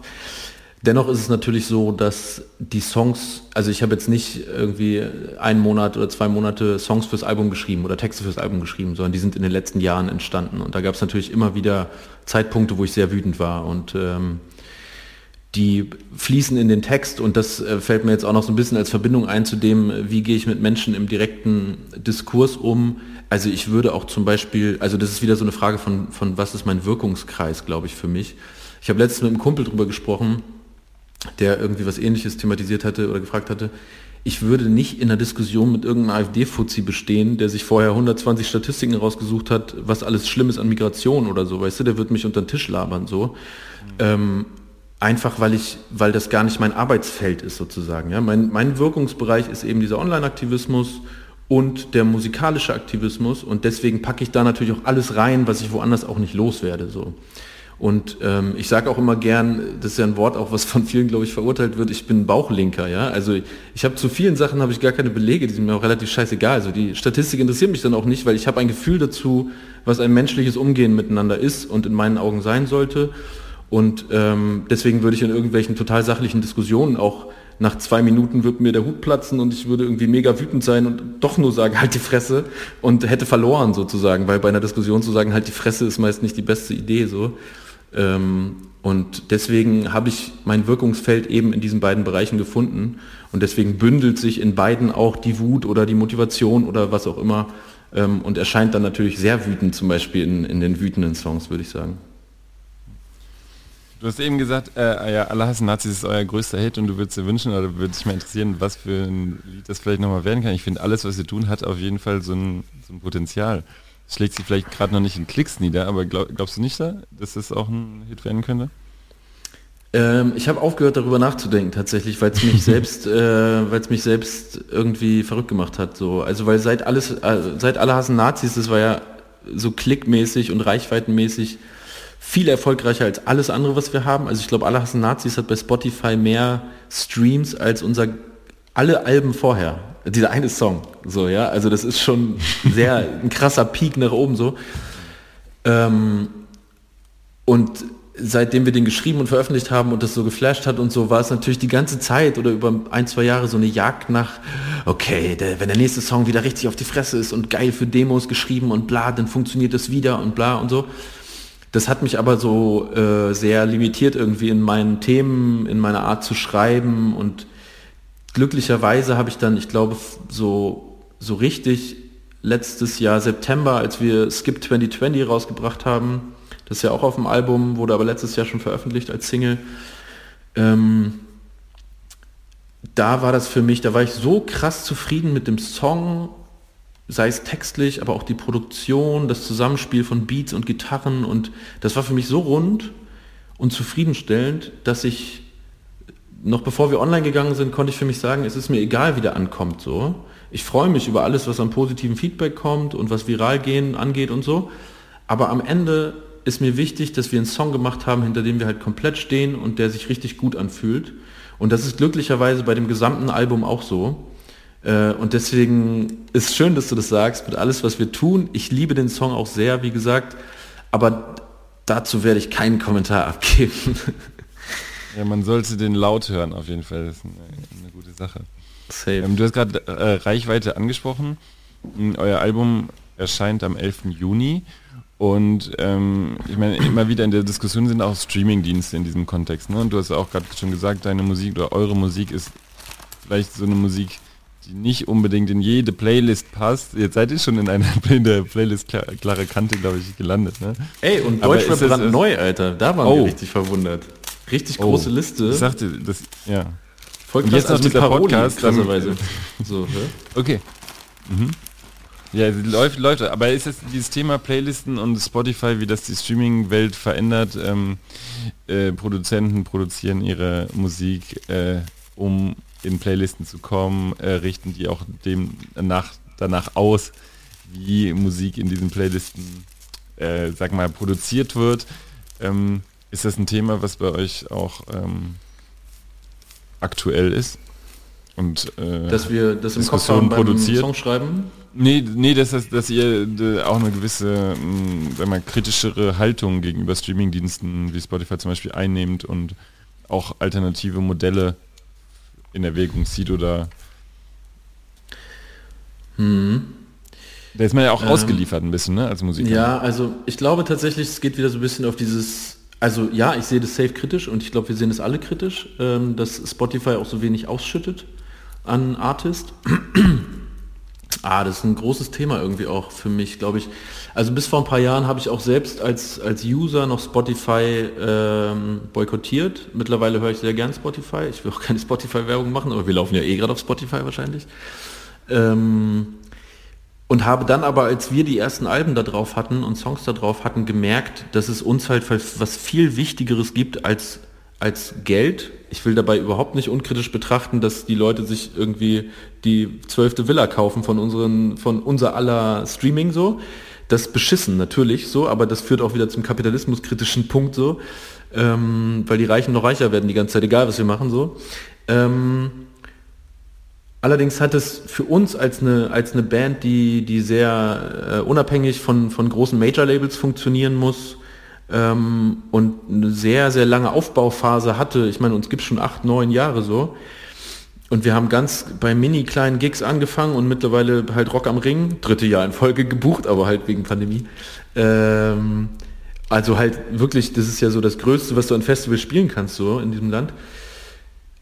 Dennoch ist es natürlich so, dass die Songs, also ich habe jetzt nicht irgendwie einen Monat oder zwei Monate Songs fürs Album geschrieben oder Texte fürs Album geschrieben, sondern die sind in den letzten Jahren entstanden. Und da gab es natürlich immer wieder Zeitpunkte, wo ich sehr wütend war. Und ähm, die fließen in den Text und das äh, fällt mir jetzt auch noch so ein bisschen als Verbindung ein zu dem, wie gehe ich mit Menschen im direkten Diskurs um. Also ich würde auch zum Beispiel, also das ist wieder so eine Frage von, von was ist mein Wirkungskreis, glaube ich, für mich. Ich habe letztens mit einem Kumpel drüber gesprochen, der irgendwie was ähnliches thematisiert hatte oder gefragt hatte. Ich würde nicht in einer Diskussion mit irgendeinem AfD-Fuzzi bestehen, der sich vorher 120 Statistiken rausgesucht hat, was alles schlimm ist an Migration oder so, weißt du, der wird mich unter den Tisch labern so. Mhm. Ähm, einfach weil ich, weil das gar nicht mein Arbeitsfeld ist sozusagen. Ja? Mein, mein Wirkungsbereich ist eben dieser Online-Aktivismus und der musikalische Aktivismus und deswegen packe ich da natürlich auch alles rein, was ich woanders auch nicht loswerde. So. Und ähm, ich sage auch immer gern, das ist ja ein Wort auch, was von vielen, glaube ich, verurteilt wird, ich bin Bauchlinker, ja. Also ich habe zu vielen Sachen habe ich gar keine Belege, die sind mir auch relativ scheißegal. Also die Statistik interessiert mich dann auch nicht, weil ich habe ein Gefühl dazu, was ein menschliches Umgehen miteinander ist und in meinen Augen sein sollte. Und ähm, deswegen würde ich in irgendwelchen total sachlichen Diskussionen auch nach zwei Minuten wird mir der Hut platzen und ich würde irgendwie mega wütend sein und doch nur sagen, halt die Fresse und hätte verloren sozusagen, weil bei einer Diskussion zu sagen, halt die Fresse ist meist nicht die beste Idee so. Ähm, und deswegen habe ich mein Wirkungsfeld eben in diesen beiden Bereichen gefunden und deswegen bündelt sich in beiden auch die Wut oder die Motivation oder was auch immer ähm, und erscheint dann natürlich sehr wütend zum Beispiel in, in den wütenden Songs, würde ich sagen. Du hast eben gesagt, äh, ja, Allah hassen Nazis ist euer größter Hit und du würdest dir wünschen oder würde dich mal interessieren, was für ein Lied das vielleicht nochmal werden kann. Ich finde, alles, was ihr tun, hat auf jeden Fall so ein, so ein Potenzial. Das schlägt sich vielleicht gerade noch nicht in Klicks nieder, aber glaub, glaubst du nicht da, dass das auch ein Hit werden könnte? Ähm, ich habe aufgehört, darüber nachzudenken tatsächlich, weil es mich selbst, äh, weil es mich selbst irgendwie verrückt gemacht hat. So. Also weil seit alles, äh, seit alle hassen Nazis, das war ja so klickmäßig und reichweitenmäßig viel erfolgreicher als alles andere, was wir haben. Also ich glaube, Alle hassen Nazis hat bei Spotify mehr Streams als unser alle Alben vorher. Dieser eine Song. So, ja. Also das ist schon sehr ein krasser Peak nach oben so. Ähm, und seitdem wir den geschrieben und veröffentlicht haben und das so geflasht hat und so, war es natürlich die ganze Zeit oder über ein, zwei Jahre so eine Jagd nach, okay, der, wenn der nächste Song wieder richtig auf die Fresse ist und geil für Demos geschrieben und bla, dann funktioniert das wieder und bla und so. Das hat mich aber so äh, sehr limitiert irgendwie in meinen Themen, in meiner Art zu schreiben und glücklicherweise habe ich dann, ich glaube, so, so richtig letztes Jahr September, als wir Skip 2020 rausgebracht haben, das ist ja auch auf dem Album, wurde aber letztes Jahr schon veröffentlicht als Single. Ähm, da war das für mich, da war ich so krass zufrieden mit dem Song, sei es textlich, aber auch die Produktion, das Zusammenspiel von Beats und Gitarren und das war für mich so rund und zufriedenstellend, dass ich noch bevor wir online gegangen sind, konnte ich für mich sagen, es ist mir egal, wie der ankommt so. Ich freue mich über alles, was an positiven Feedback kommt und was viral gehen angeht und so. Aber am Ende ist mir wichtig, dass wir einen Song gemacht haben, hinter dem wir halt komplett stehen und der sich richtig gut anfühlt. Und das ist glücklicherweise bei dem gesamten Album auch so. Äh, und deswegen ist schön, dass du das sagst, mit alles, was wir tun. Ich liebe den Song auch sehr, wie gesagt, aber dazu werde ich keinen Kommentar abgeben. Ja, man sollte den laut hören, auf jeden Fall. Das ist eine, eine gute Sache. Ähm, du hast gerade äh, Reichweite angesprochen. Euer Album erscheint am 11. Juni und ähm, ich meine, immer wieder in der Diskussion sind auch Streamingdienste in diesem Kontext. Ne? Und du hast auch gerade schon gesagt, deine Musik oder eure Musik ist vielleicht so eine Musik, die nicht unbedingt in jede Playlist passt. Jetzt seid ihr schon in einer in der Playlist klar, klare Kante, glaube ich, gelandet. Ne? Ey, und Deutsch war brandneu, Alter. Da waren oh. wir richtig verwundert. Richtig oh. große Liste. Ich sagte, das, ja. Folgt und jetzt noch dieser Podcast. Dann, so, okay. Mhm. Ja, läuft, läuft. Aber ist es dieses Thema Playlisten und Spotify, wie das die Streaming-Welt verändert? Ähm, äh, Produzenten produzieren ihre Musik, äh, um in Playlisten zu kommen, äh, richten die auch dem nach, danach aus, wie Musik in diesen Playlisten, äh, sag mal, produziert wird. Ähm, ist das ein Thema, was bei euch auch ähm, aktuell ist? Und, äh, dass wir das im Kopf haben produziert. Song schreiben? Nee, nee, dass, dass ihr auch eine gewisse, hm, sag mal, kritischere Haltung gegenüber Streamingdiensten wie Spotify zum Beispiel einnehmt und auch alternative Modelle in Erwägung zieht oder hm. Da ist man ja auch ähm, ausgeliefert ein bisschen, ne, als Musiker. Ja, also ich glaube tatsächlich, es geht wieder so ein bisschen auf dieses, also ja, ich sehe das safe kritisch und ich glaube, wir sehen das alle kritisch, ähm, dass Spotify auch so wenig ausschüttet an Artist. Ah, das ist ein großes Thema irgendwie auch für mich, glaube ich. Also bis vor ein paar Jahren habe ich auch selbst als, als User noch Spotify ähm, boykottiert. Mittlerweile höre ich sehr gern Spotify. Ich will auch keine Spotify-Werbung machen, aber wir laufen ja eh gerade auf Spotify wahrscheinlich. Ähm, und habe dann aber, als wir die ersten Alben da drauf hatten und Songs da drauf hatten, gemerkt, dass es uns halt was viel Wichtigeres gibt als als Geld. Ich will dabei überhaupt nicht unkritisch betrachten, dass die Leute sich irgendwie die zwölfte Villa kaufen von unseren, von unser aller Streaming so. Das beschissen natürlich so, aber das führt auch wieder zum kapitalismuskritischen Punkt so, ähm, weil die Reichen noch reicher werden die ganze Zeit, egal was wir machen so. Ähm, allerdings hat es für uns als eine, als eine Band, die, die sehr äh, unabhängig von, von großen Major-Labels funktionieren muss, ähm, und eine sehr, sehr lange Aufbauphase hatte. Ich meine, uns gibt es schon acht, neun Jahre so. Und wir haben ganz bei mini kleinen Gigs angefangen und mittlerweile halt Rock am Ring, dritte Jahr in Folge gebucht, aber halt wegen Pandemie. Ähm, also halt wirklich, das ist ja so das Größte, was du an Festivals spielen kannst, so in diesem Land.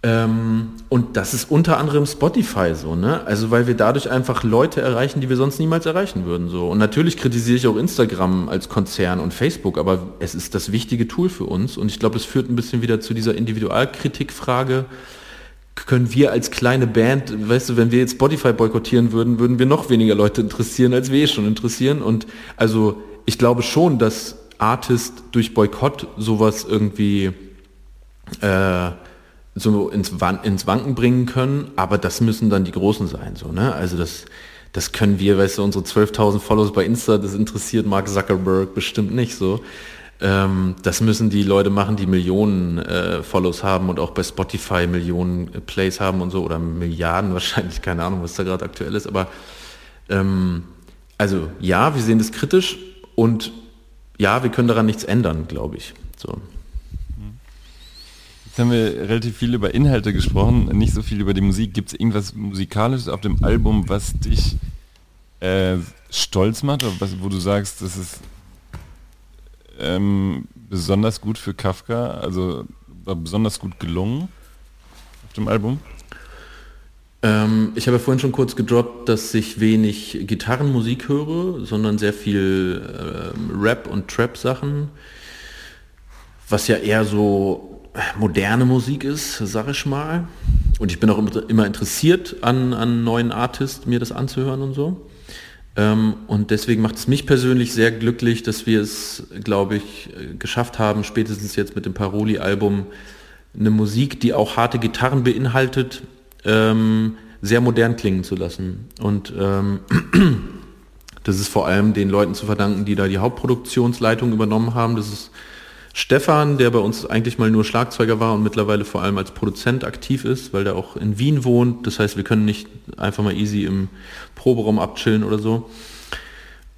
Ähm, und das ist unter anderem Spotify so, ne? Also weil wir dadurch einfach Leute erreichen, die wir sonst niemals erreichen würden. So. Und natürlich kritisiere ich auch Instagram als Konzern und Facebook, aber es ist das wichtige Tool für uns. Und ich glaube, es führt ein bisschen wieder zu dieser Individualkritikfrage. Können wir als kleine Band, weißt du, wenn wir jetzt Spotify boykottieren würden, würden wir noch weniger Leute interessieren, als wir eh schon interessieren. Und also ich glaube schon, dass Artist durch Boykott sowas irgendwie äh, so ins, Wan ins Wanken bringen können, aber das müssen dann die Großen sein, so, ne? Also das, das können wir, weißt du, unsere 12.000 Follows bei Insta, das interessiert Mark Zuckerberg bestimmt nicht so. Ähm, das müssen die Leute machen, die Millionen äh, Follows haben und auch bei Spotify Millionen Plays haben und so oder Milliarden wahrscheinlich, keine Ahnung, was da gerade aktuell ist, aber ähm, also ja, wir sehen das kritisch und ja, wir können daran nichts ändern, glaube ich. So. Jetzt haben wir relativ viel über Inhalte gesprochen, nicht so viel über die Musik. Gibt es irgendwas Musikalisches auf dem Album, was dich äh, stolz macht, oder was, wo du sagst, das ist ähm, besonders gut für Kafka, also war besonders gut gelungen auf dem Album? Ähm, ich habe vorhin schon kurz gedroppt, dass ich wenig Gitarrenmusik höre, sondern sehr viel ähm, Rap und Trap-Sachen, was ja eher so moderne Musik ist, sag ich mal. Und ich bin auch immer interessiert an, an neuen Artists, mir das anzuhören und so. Ähm, und deswegen macht es mich persönlich sehr glücklich, dass wir es, glaube ich, geschafft haben, spätestens jetzt mit dem Paroli-Album, eine Musik, die auch harte Gitarren beinhaltet, ähm, sehr modern klingen zu lassen. Und ähm, das ist vor allem den Leuten zu verdanken, die da die Hauptproduktionsleitung übernommen haben. Das ist Stefan, der bei uns eigentlich mal nur Schlagzeuger war und mittlerweile vor allem als Produzent aktiv ist, weil der auch in Wien wohnt. Das heißt, wir können nicht einfach mal easy im Proberaum abchillen oder so.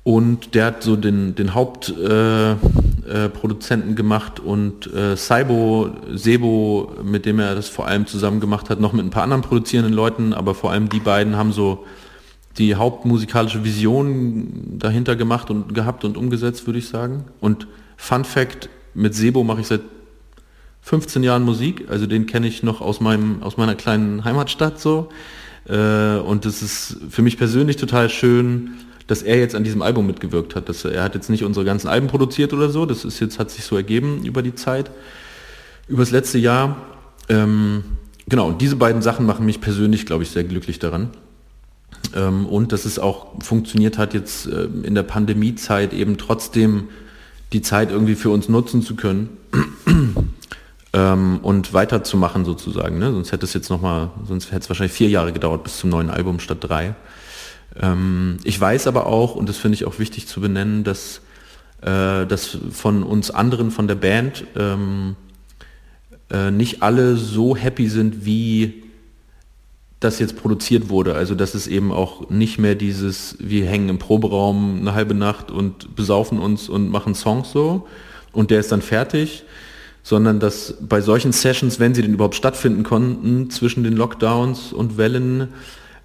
Und der hat so den, den Hauptproduzenten äh, äh, gemacht und äh, Saibo, Sebo, mit dem er das vor allem zusammen gemacht hat, noch mit ein paar anderen produzierenden Leuten, aber vor allem die beiden haben so die hauptmusikalische Vision dahinter gemacht und gehabt und umgesetzt, würde ich sagen. Und Fun Fact, mit Sebo mache ich seit 15 Jahren Musik, also den kenne ich noch aus meinem aus meiner kleinen Heimatstadt so. Äh, und das ist für mich persönlich total schön, dass er jetzt an diesem Album mitgewirkt hat. Dass er hat jetzt nicht unsere ganzen Alben produziert oder so, das ist jetzt, hat sich so ergeben über die Zeit, über das letzte Jahr. Ähm, genau, diese beiden Sachen machen mich persönlich, glaube ich, sehr glücklich daran. Ähm, und dass es auch funktioniert hat, jetzt äh, in der Pandemiezeit eben trotzdem die Zeit irgendwie für uns nutzen zu können ähm, und weiterzumachen sozusagen. Ne? Sonst hätte es jetzt nochmal, sonst hätte es wahrscheinlich vier Jahre gedauert bis zum neuen Album statt drei. Ähm, ich weiß aber auch, und das finde ich auch wichtig zu benennen, dass, äh, dass von uns anderen, von der Band, ähm, äh, nicht alle so happy sind, wie das jetzt produziert wurde. Also dass es eben auch nicht mehr dieses, wir hängen im Proberaum eine halbe Nacht und besaufen uns und machen Songs so und der ist dann fertig, sondern dass bei solchen Sessions, wenn sie denn überhaupt stattfinden konnten, zwischen den Lockdowns und Wellen,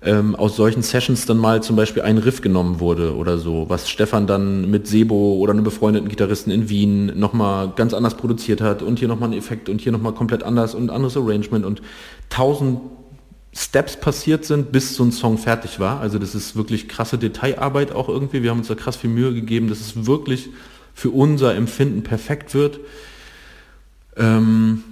ähm, aus solchen Sessions dann mal zum Beispiel ein Riff genommen wurde oder so, was Stefan dann mit Sebo oder einem befreundeten Gitarristen in Wien nochmal ganz anders produziert hat und hier nochmal ein Effekt und hier nochmal komplett anders und anderes Arrangement und tausend Steps passiert sind, bis so ein Song fertig war. Also das ist wirklich krasse Detailarbeit auch irgendwie. Wir haben uns da krass viel Mühe gegeben, dass es wirklich für unser Empfinden perfekt wird. Ähm,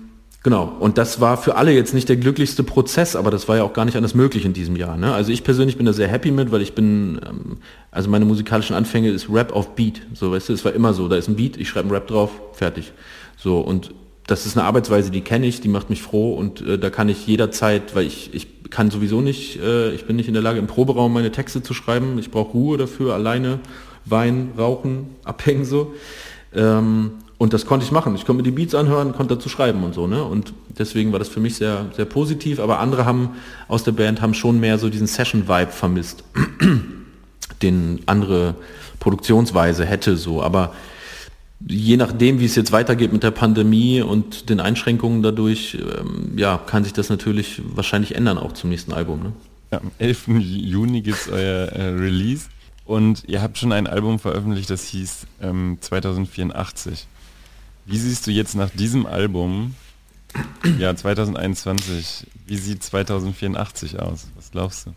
Genau, und das war für alle jetzt nicht der glücklichste Prozess, aber das war ja auch gar nicht anders möglich in diesem Jahr. Ne? Also ich persönlich bin da sehr happy mit, weil ich bin, ähm, also meine musikalischen Anfänge ist Rap auf Beat. So, weißt du, es war immer so, da ist ein Beat, ich schreibe einen Rap drauf, fertig. So, und das ist eine Arbeitsweise, die kenne ich, die macht mich froh und äh, da kann ich jederzeit, weil ich, ich kann sowieso nicht, äh, ich bin nicht in der Lage, im Proberaum meine Texte zu schreiben. Ich brauche Ruhe dafür, alleine Wein, Rauchen, abhängen so. Ähm, und das konnte ich machen. Ich konnte mir die Beats anhören, konnte dazu schreiben und so. Ne? Und deswegen war das für mich sehr, sehr positiv. Aber andere haben aus der Band haben schon mehr so diesen Session-Vibe vermisst, den andere Produktionsweise hätte so. Aber je nachdem, wie es jetzt weitergeht mit der Pandemie und den Einschränkungen dadurch, ähm, ja, kann sich das natürlich wahrscheinlich ändern auch zum nächsten Album. Ne? Ja, am 11. Juni gibt es euer äh, Release und ihr habt schon ein Album veröffentlicht, das hieß ähm, 2084. Wie siehst du jetzt nach diesem Album, ja 2021, wie sieht 2084 aus? Was glaubst du?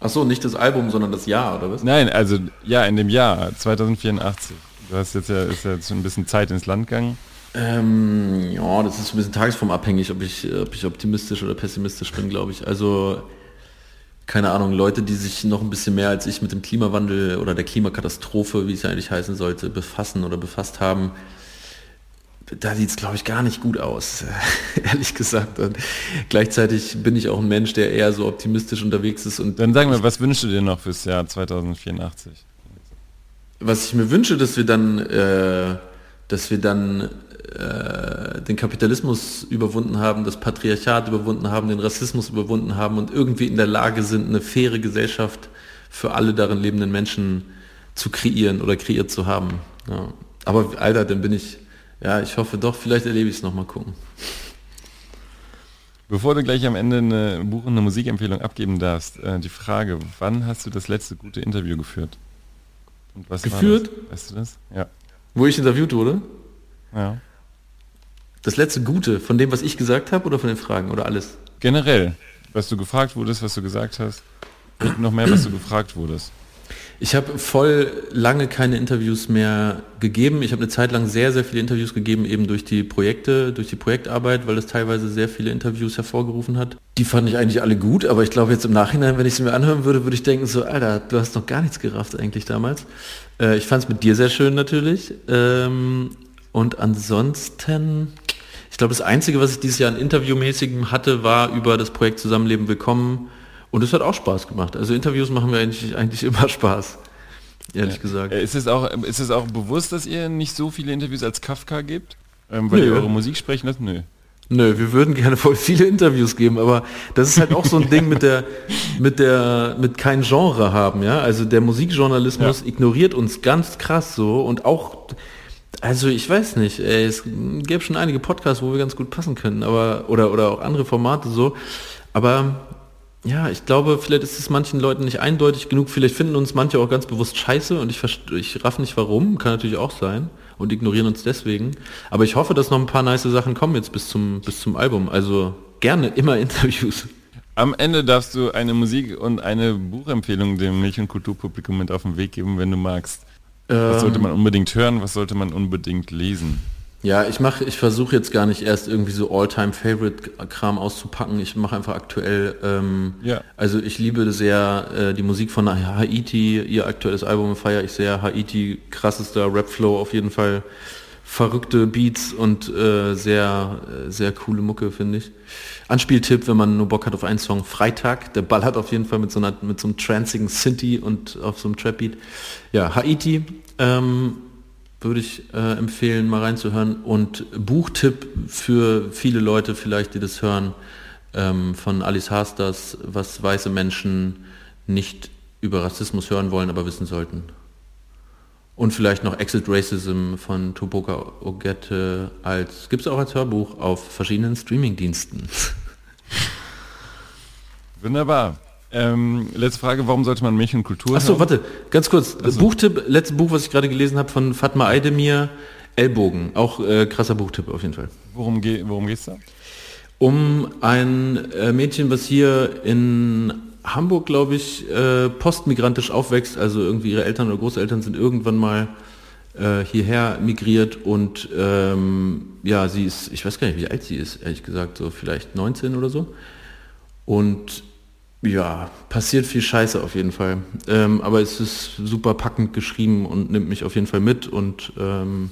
Ach so, nicht das Album, sondern das Jahr, oder was? Nein, also ja, in dem Jahr 2084. Du hast jetzt ja, ist ja jetzt ein bisschen Zeit ins Land gegangen. Ähm, ja, das ist ein bisschen tagesformabhängig, ob ich, ob ich optimistisch oder pessimistisch bin, glaube ich. Also keine Ahnung, Leute, die sich noch ein bisschen mehr als ich mit dem Klimawandel oder der Klimakatastrophe, wie es ja eigentlich heißen sollte, befassen oder befasst haben, da sieht es, glaube ich, gar nicht gut aus, ehrlich gesagt. Und gleichzeitig bin ich auch ein Mensch, der eher so optimistisch unterwegs ist. Und Dann sagen wir, was wünschst du dir noch fürs Jahr 2084? Was ich mir wünsche, dass wir dann, äh, dass wir dann äh, den Kapitalismus überwunden haben, das Patriarchat überwunden haben, den Rassismus überwunden haben und irgendwie in der Lage sind, eine faire Gesellschaft für alle darin lebenden Menschen zu kreieren oder kreiert zu haben. Ja. Aber Alter, dann bin ich ja, ich hoffe doch, vielleicht erlebe ich es noch mal gucken. Bevor du gleich am Ende eine Buch- und eine Musikempfehlung abgeben darfst, äh, die Frage, wann hast du das letzte gute Interview geführt? Und was geführt? Weißt du das? Ja. Wo ich interviewt wurde? Ja. Das letzte Gute, von dem, was ich gesagt habe oder von den Fragen oder alles? Generell, was du gefragt wurdest, was du gesagt hast. Und noch mehr, was du gefragt wurdest. Ich habe voll lange keine Interviews mehr gegeben. Ich habe eine Zeit lang sehr, sehr viele Interviews gegeben, eben durch die Projekte, durch die Projektarbeit, weil das teilweise sehr viele Interviews hervorgerufen hat. Die fand ich eigentlich alle gut, aber ich glaube jetzt im Nachhinein, wenn ich sie mir anhören würde, würde ich denken so, Alter, du hast noch gar nichts gerafft eigentlich damals. Äh, ich fand es mit dir sehr schön natürlich. Ähm, und ansonsten, ich glaube, das Einzige, was ich dieses Jahr an Interviewmäßigem hatte, war über das Projekt Zusammenleben Willkommen und es hat auch Spaß gemacht. Also Interviews machen mir eigentlich, eigentlich immer Spaß. Ehrlich ja. gesagt. Ist es, auch, ist es auch bewusst, dass ihr nicht so viele Interviews als Kafka gebt? Ähm, weil Nö. ihr eure Musik sprechen lasst? Nö. Nö, wir würden gerne voll viele Interviews geben, aber das ist halt auch so ein Ding mit der, mit der, mit kein Genre haben, ja. Also der Musikjournalismus ja. ignoriert uns ganz krass so und auch, also ich weiß nicht, ey, es gäbe schon einige Podcasts, wo wir ganz gut passen können, aber, oder, oder auch andere Formate so, aber ja, ich glaube, vielleicht ist es manchen Leuten nicht eindeutig genug. Vielleicht finden uns manche auch ganz bewusst scheiße und ich, ich raff nicht warum, kann natürlich auch sein und ignorieren uns deswegen. Aber ich hoffe, dass noch ein paar nice Sachen kommen jetzt bis zum, bis zum Album. Also gerne immer Interviews. Am Ende darfst du eine Musik und eine Buchempfehlung dem Milch- und Kulturpublikum mit auf den Weg geben, wenn du magst. Was sollte ähm. man unbedingt hören, was sollte man unbedingt lesen? Ja, ich mache, ich versuche jetzt gar nicht erst irgendwie so All-Time-Favorite-Kram auszupacken. Ich mache einfach aktuell. Ähm, ja. Also ich liebe sehr äh, die Musik von Haiti. Ihr aktuelles Album feiere ich sehr. Haiti, krassester Rap-Flow auf jeden Fall. Verrückte Beats und äh, sehr, äh, sehr coole Mucke, finde ich. Anspieltipp, wenn man nur Bock hat auf einen Song, Freitag. Der Ball hat auf jeden Fall mit so, einer, mit so einem transigen Synthi und auf so einem Trap-Beat. Ja, Haiti. Ähm, würde ich äh, empfehlen, mal reinzuhören. Und Buchtipp für viele Leute vielleicht, die das hören, ähm, von Alice Hasters, was weiße Menschen nicht über Rassismus hören wollen, aber wissen sollten. Und vielleicht noch Exit Racism von Toboka Ogette als, gibt es auch als Hörbuch auf verschiedenen Streamingdiensten. Wunderbar. Ähm, letzte Frage, warum sollte man Milch und Kultur Achso, warte, ganz kurz. Achso. Buchtipp, letztes Buch, was ich gerade gelesen habe von Fatma Aydemir, Ellbogen. Auch äh, krasser Buchtipp auf jeden Fall. Worum, ge worum geht's da? Um ein äh, Mädchen, was hier in Hamburg, glaube ich, äh, postmigrantisch aufwächst. Also irgendwie ihre Eltern oder Großeltern sind irgendwann mal äh, hierher migriert und ähm, ja, sie ist, ich weiß gar nicht, wie alt sie ist, ehrlich gesagt, so vielleicht 19 oder so. Und ja, passiert viel Scheiße auf jeden Fall. Ähm, aber es ist super packend geschrieben und nimmt mich auf jeden Fall mit und ähm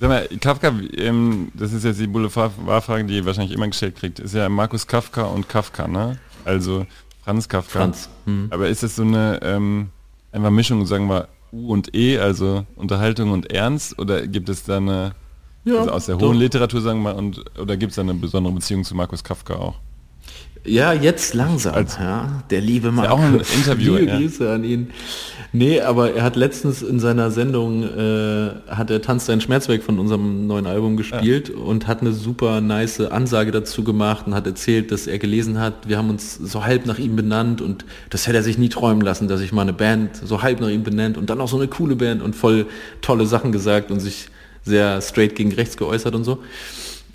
Sag mal, Kafka, ähm, das ist jetzt die Boulevardfrage, die ihr wahrscheinlich immer gestellt kriegt, ist ja Markus Kafka und Kafka, ne? Also Franz Kafka. Franz. Hm. Aber ist das so eine ähm, einfach Mischung, sagen wir U und E, also Unterhaltung und Ernst, oder gibt es da eine ja, also aus der hohen Literatur, sagen wir, und oder gibt es da eine besondere Beziehung zu Markus Kafka auch? Ja, jetzt langsam. Als, ja, der liebe Mann. Ja auch ein Interview. Liebe ja. Grüße an ihn. Nee, aber er hat letztens in seiner Sendung, äh, hat er Tanz dein Schmerz weg von unserem neuen Album gespielt ja. und hat eine super nice Ansage dazu gemacht und hat erzählt, dass er gelesen hat, wir haben uns so halb nach ihm benannt und das hätte er sich nie träumen lassen, dass ich mal eine Band so halb nach ihm benennt und dann auch so eine coole Band und voll tolle Sachen gesagt und sich sehr straight gegen rechts geäußert und so.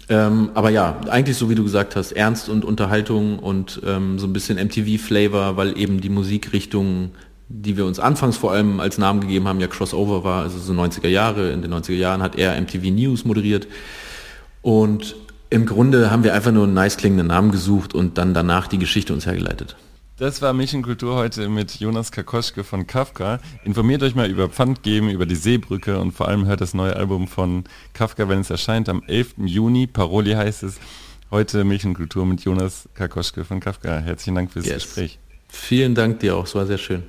Ähm, aber ja, eigentlich so wie du gesagt hast, Ernst und Unterhaltung und ähm, so ein bisschen MTV-Flavor, weil eben die Musikrichtung, die wir uns anfangs vor allem als Namen gegeben haben, ja Crossover war, also so 90er Jahre. In den 90er Jahren hat er MTV News moderiert. Und im Grunde haben wir einfach nur einen nice klingenden Namen gesucht und dann danach die Geschichte uns hergeleitet. Das war Kultur heute mit Jonas Kakoschke von Kafka. Informiert euch mal über Pfandgeben, über die Seebrücke und vor allem hört das neue Album von Kafka, wenn es erscheint, am 11. Juni. Paroli heißt es. Heute Kultur mit Jonas Kakoschke von Kafka. Herzlichen Dank fürs yes. Gespräch. Vielen Dank dir auch, es war sehr schön.